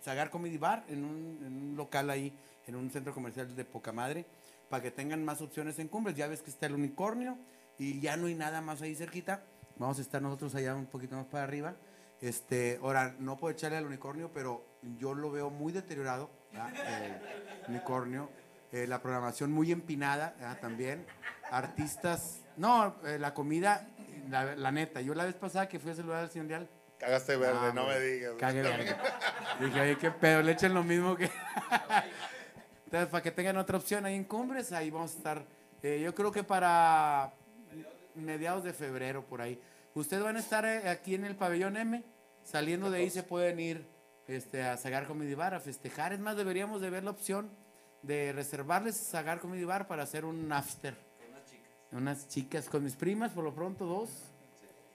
Sagar Comedy Bar, en un, local ahí, en un centro comercial de poca madre, para que tengan más opciones en Cumbres. Ya ves que está el unicornio y ya no hay nada más ahí cerquita. Vamos a estar nosotros allá un poquito más para arriba. Este, ahora, no puedo echarle al unicornio, pero yo lo veo muy deteriorado, el unicornio. Eh, la programación muy empinada también. Artistas, no, eh, la comida, la, la neta, yo la vez pasada que fui a saludar al señor Leal, Cagaste verde, no, güey. me digas. Cague verga. Dije, oye, qué pedo, le echen lo mismo que. Entonces, para que tengan otra opción ahí en Cumbres, ahí vamos a estar. eh, yo creo que para mediados de febrero, por ahí. Ustedes van a estar eh, aquí en el pabellón M. Saliendo de ahí se pueden ir este, a Sagar Comedy Bar a festejar. Es más, deberíamos de ver la opción de reservarles Sagar Comedy Bar para hacer un after. Unas chicas con mis primas, por lo pronto dos.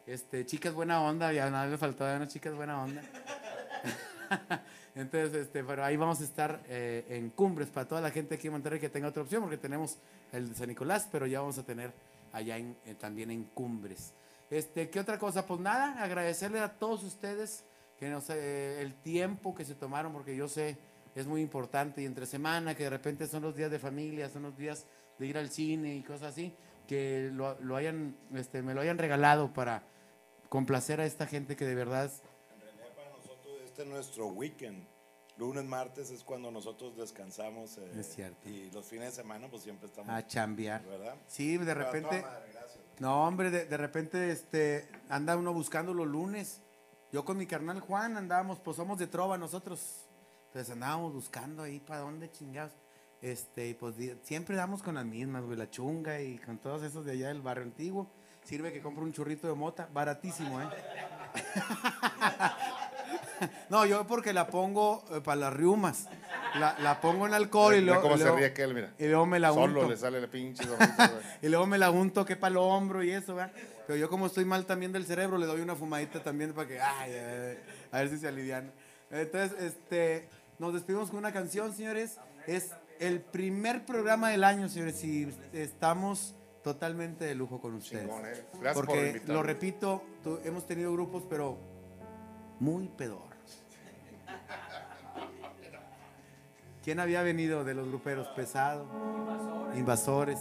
Este, chicas buena onda, ya nada le faltó unas chicas buena onda. Entonces, este, pero ahí vamos a estar eh, en Cumbres para toda la gente aquí en Monterrey que tenga otra opción, porque tenemos el de San Nicolás, pero ya vamos a tener allá en- eh, también en Cumbres. Este, ¿Qué otra cosa? Pues nada, agradecerle a todos ustedes que nos, eh, el tiempo que se tomaron, porque yo sé es muy importante y entre semana, que de repente son los días de familia, son los días de ir al cine y cosas así, que lo, lo hayan, este, me lo hayan regalado para complacer a esta gente que de verdad En realidad para nosotros este es nuestro weekend. Lunes, martes es cuando nosotros descansamos. eh, Es cierto. Y los fines de semana pues siempre estamos. a chambear. ¿Verdad? Sí, de repente. madre. No, hombre, de, de repente este, anda uno buscando los lunes. Yo con mi carnal Juan andábamos, pues somos de trova nosotros. Entonces andábamos buscando ahí para dónde chingados. Este, y pues siempre damos con las mismas, güey, la chunga y con todos esos de allá del barrio antiguo. Sirve que compro un churrito de mota, baratísimo, ¿eh? no, yo porque la pongo eh, para las riumas. La, la pongo en alcohol y luego, cómo y se luego- ríe aquel, mira. y luego me la Solo unto. le sale la pinche. Y luego me la unto que para el hombro y eso, ¿verdad? Pero yo como estoy mal también del cerebro, le doy una fumadita también para que, ay, ay, ay, a ver si se alivian. Entonces, este, nos despedimos con una canción, señores. Es el primer programa del año, señores, y estamos totalmente de lujo con ustedes. Chingón, eh. Gracias por Porque, lo repito, hemos tenido grupos, pero muy pedorros. ¿Quién había venido de los gruperos? Pesado. Invasores.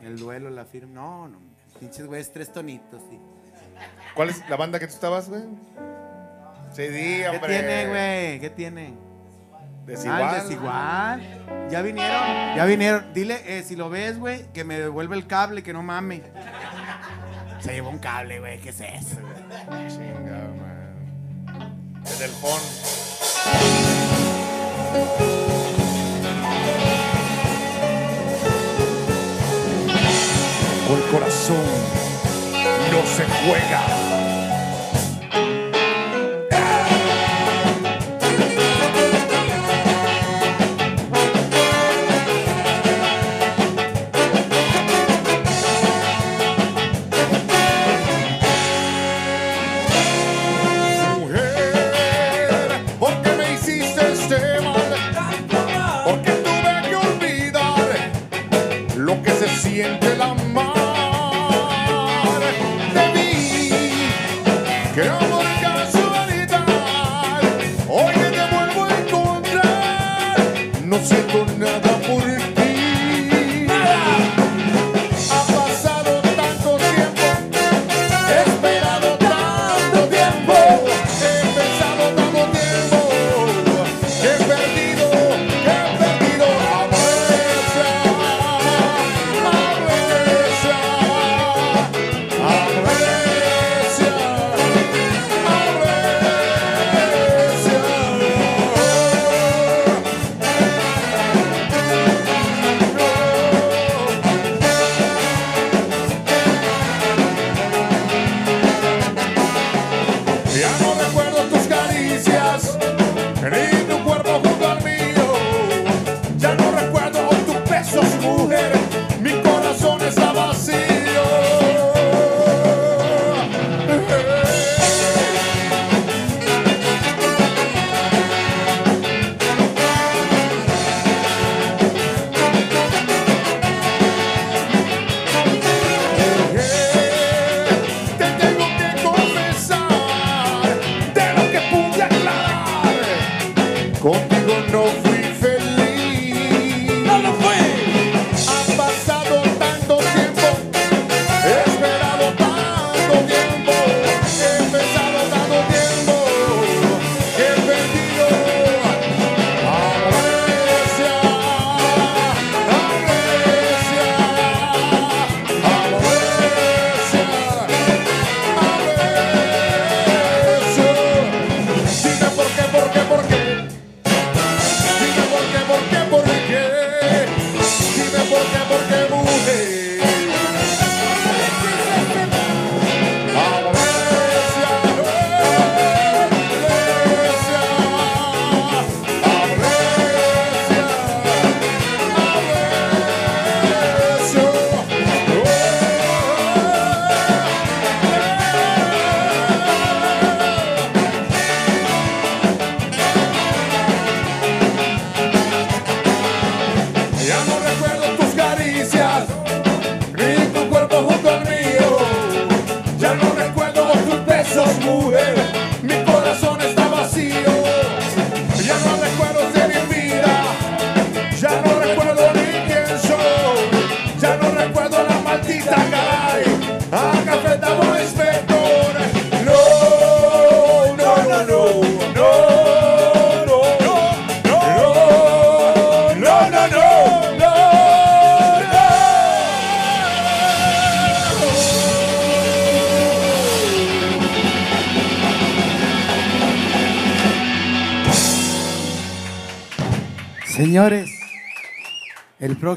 El duelo, la firma. No, no. Pinches güeyes, tres tonitos, sí. ¿Cuál es la banda que tú estabas, güey? Sí, di, ¿Qué hombre. tiene, güey? ¿Qué tiene? Desigual. Ah, desigual. Ya vinieron, ya vinieron. Dile, eh, si lo ves, güey, que me devuelve el cable, que no mame. Se llevó un cable, güey, ¿qué es eso? Chingado, man. Desde el fondo. Con el corazón no se juega. De la mar, de mí, que amor, que a su heredad, hoy me vuelvo a encontrar, no sé con.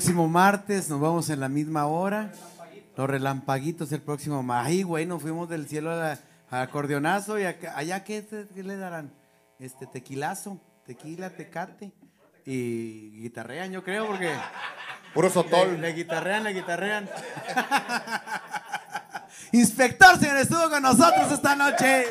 próximo martes nos vamos en la misma hora. Los relampaguitos el próximo martes. Ay, güey, nos fuimos del cielo a la, acordeonazo y acá, allá ¿qué, le darán? Este tequilazo, tequila, tecate y guitarrean, yo creo, porque puro sotol. Le, le guitarrean, le guitarrean. Inspector, señor, estuvo con nosotros esta noche.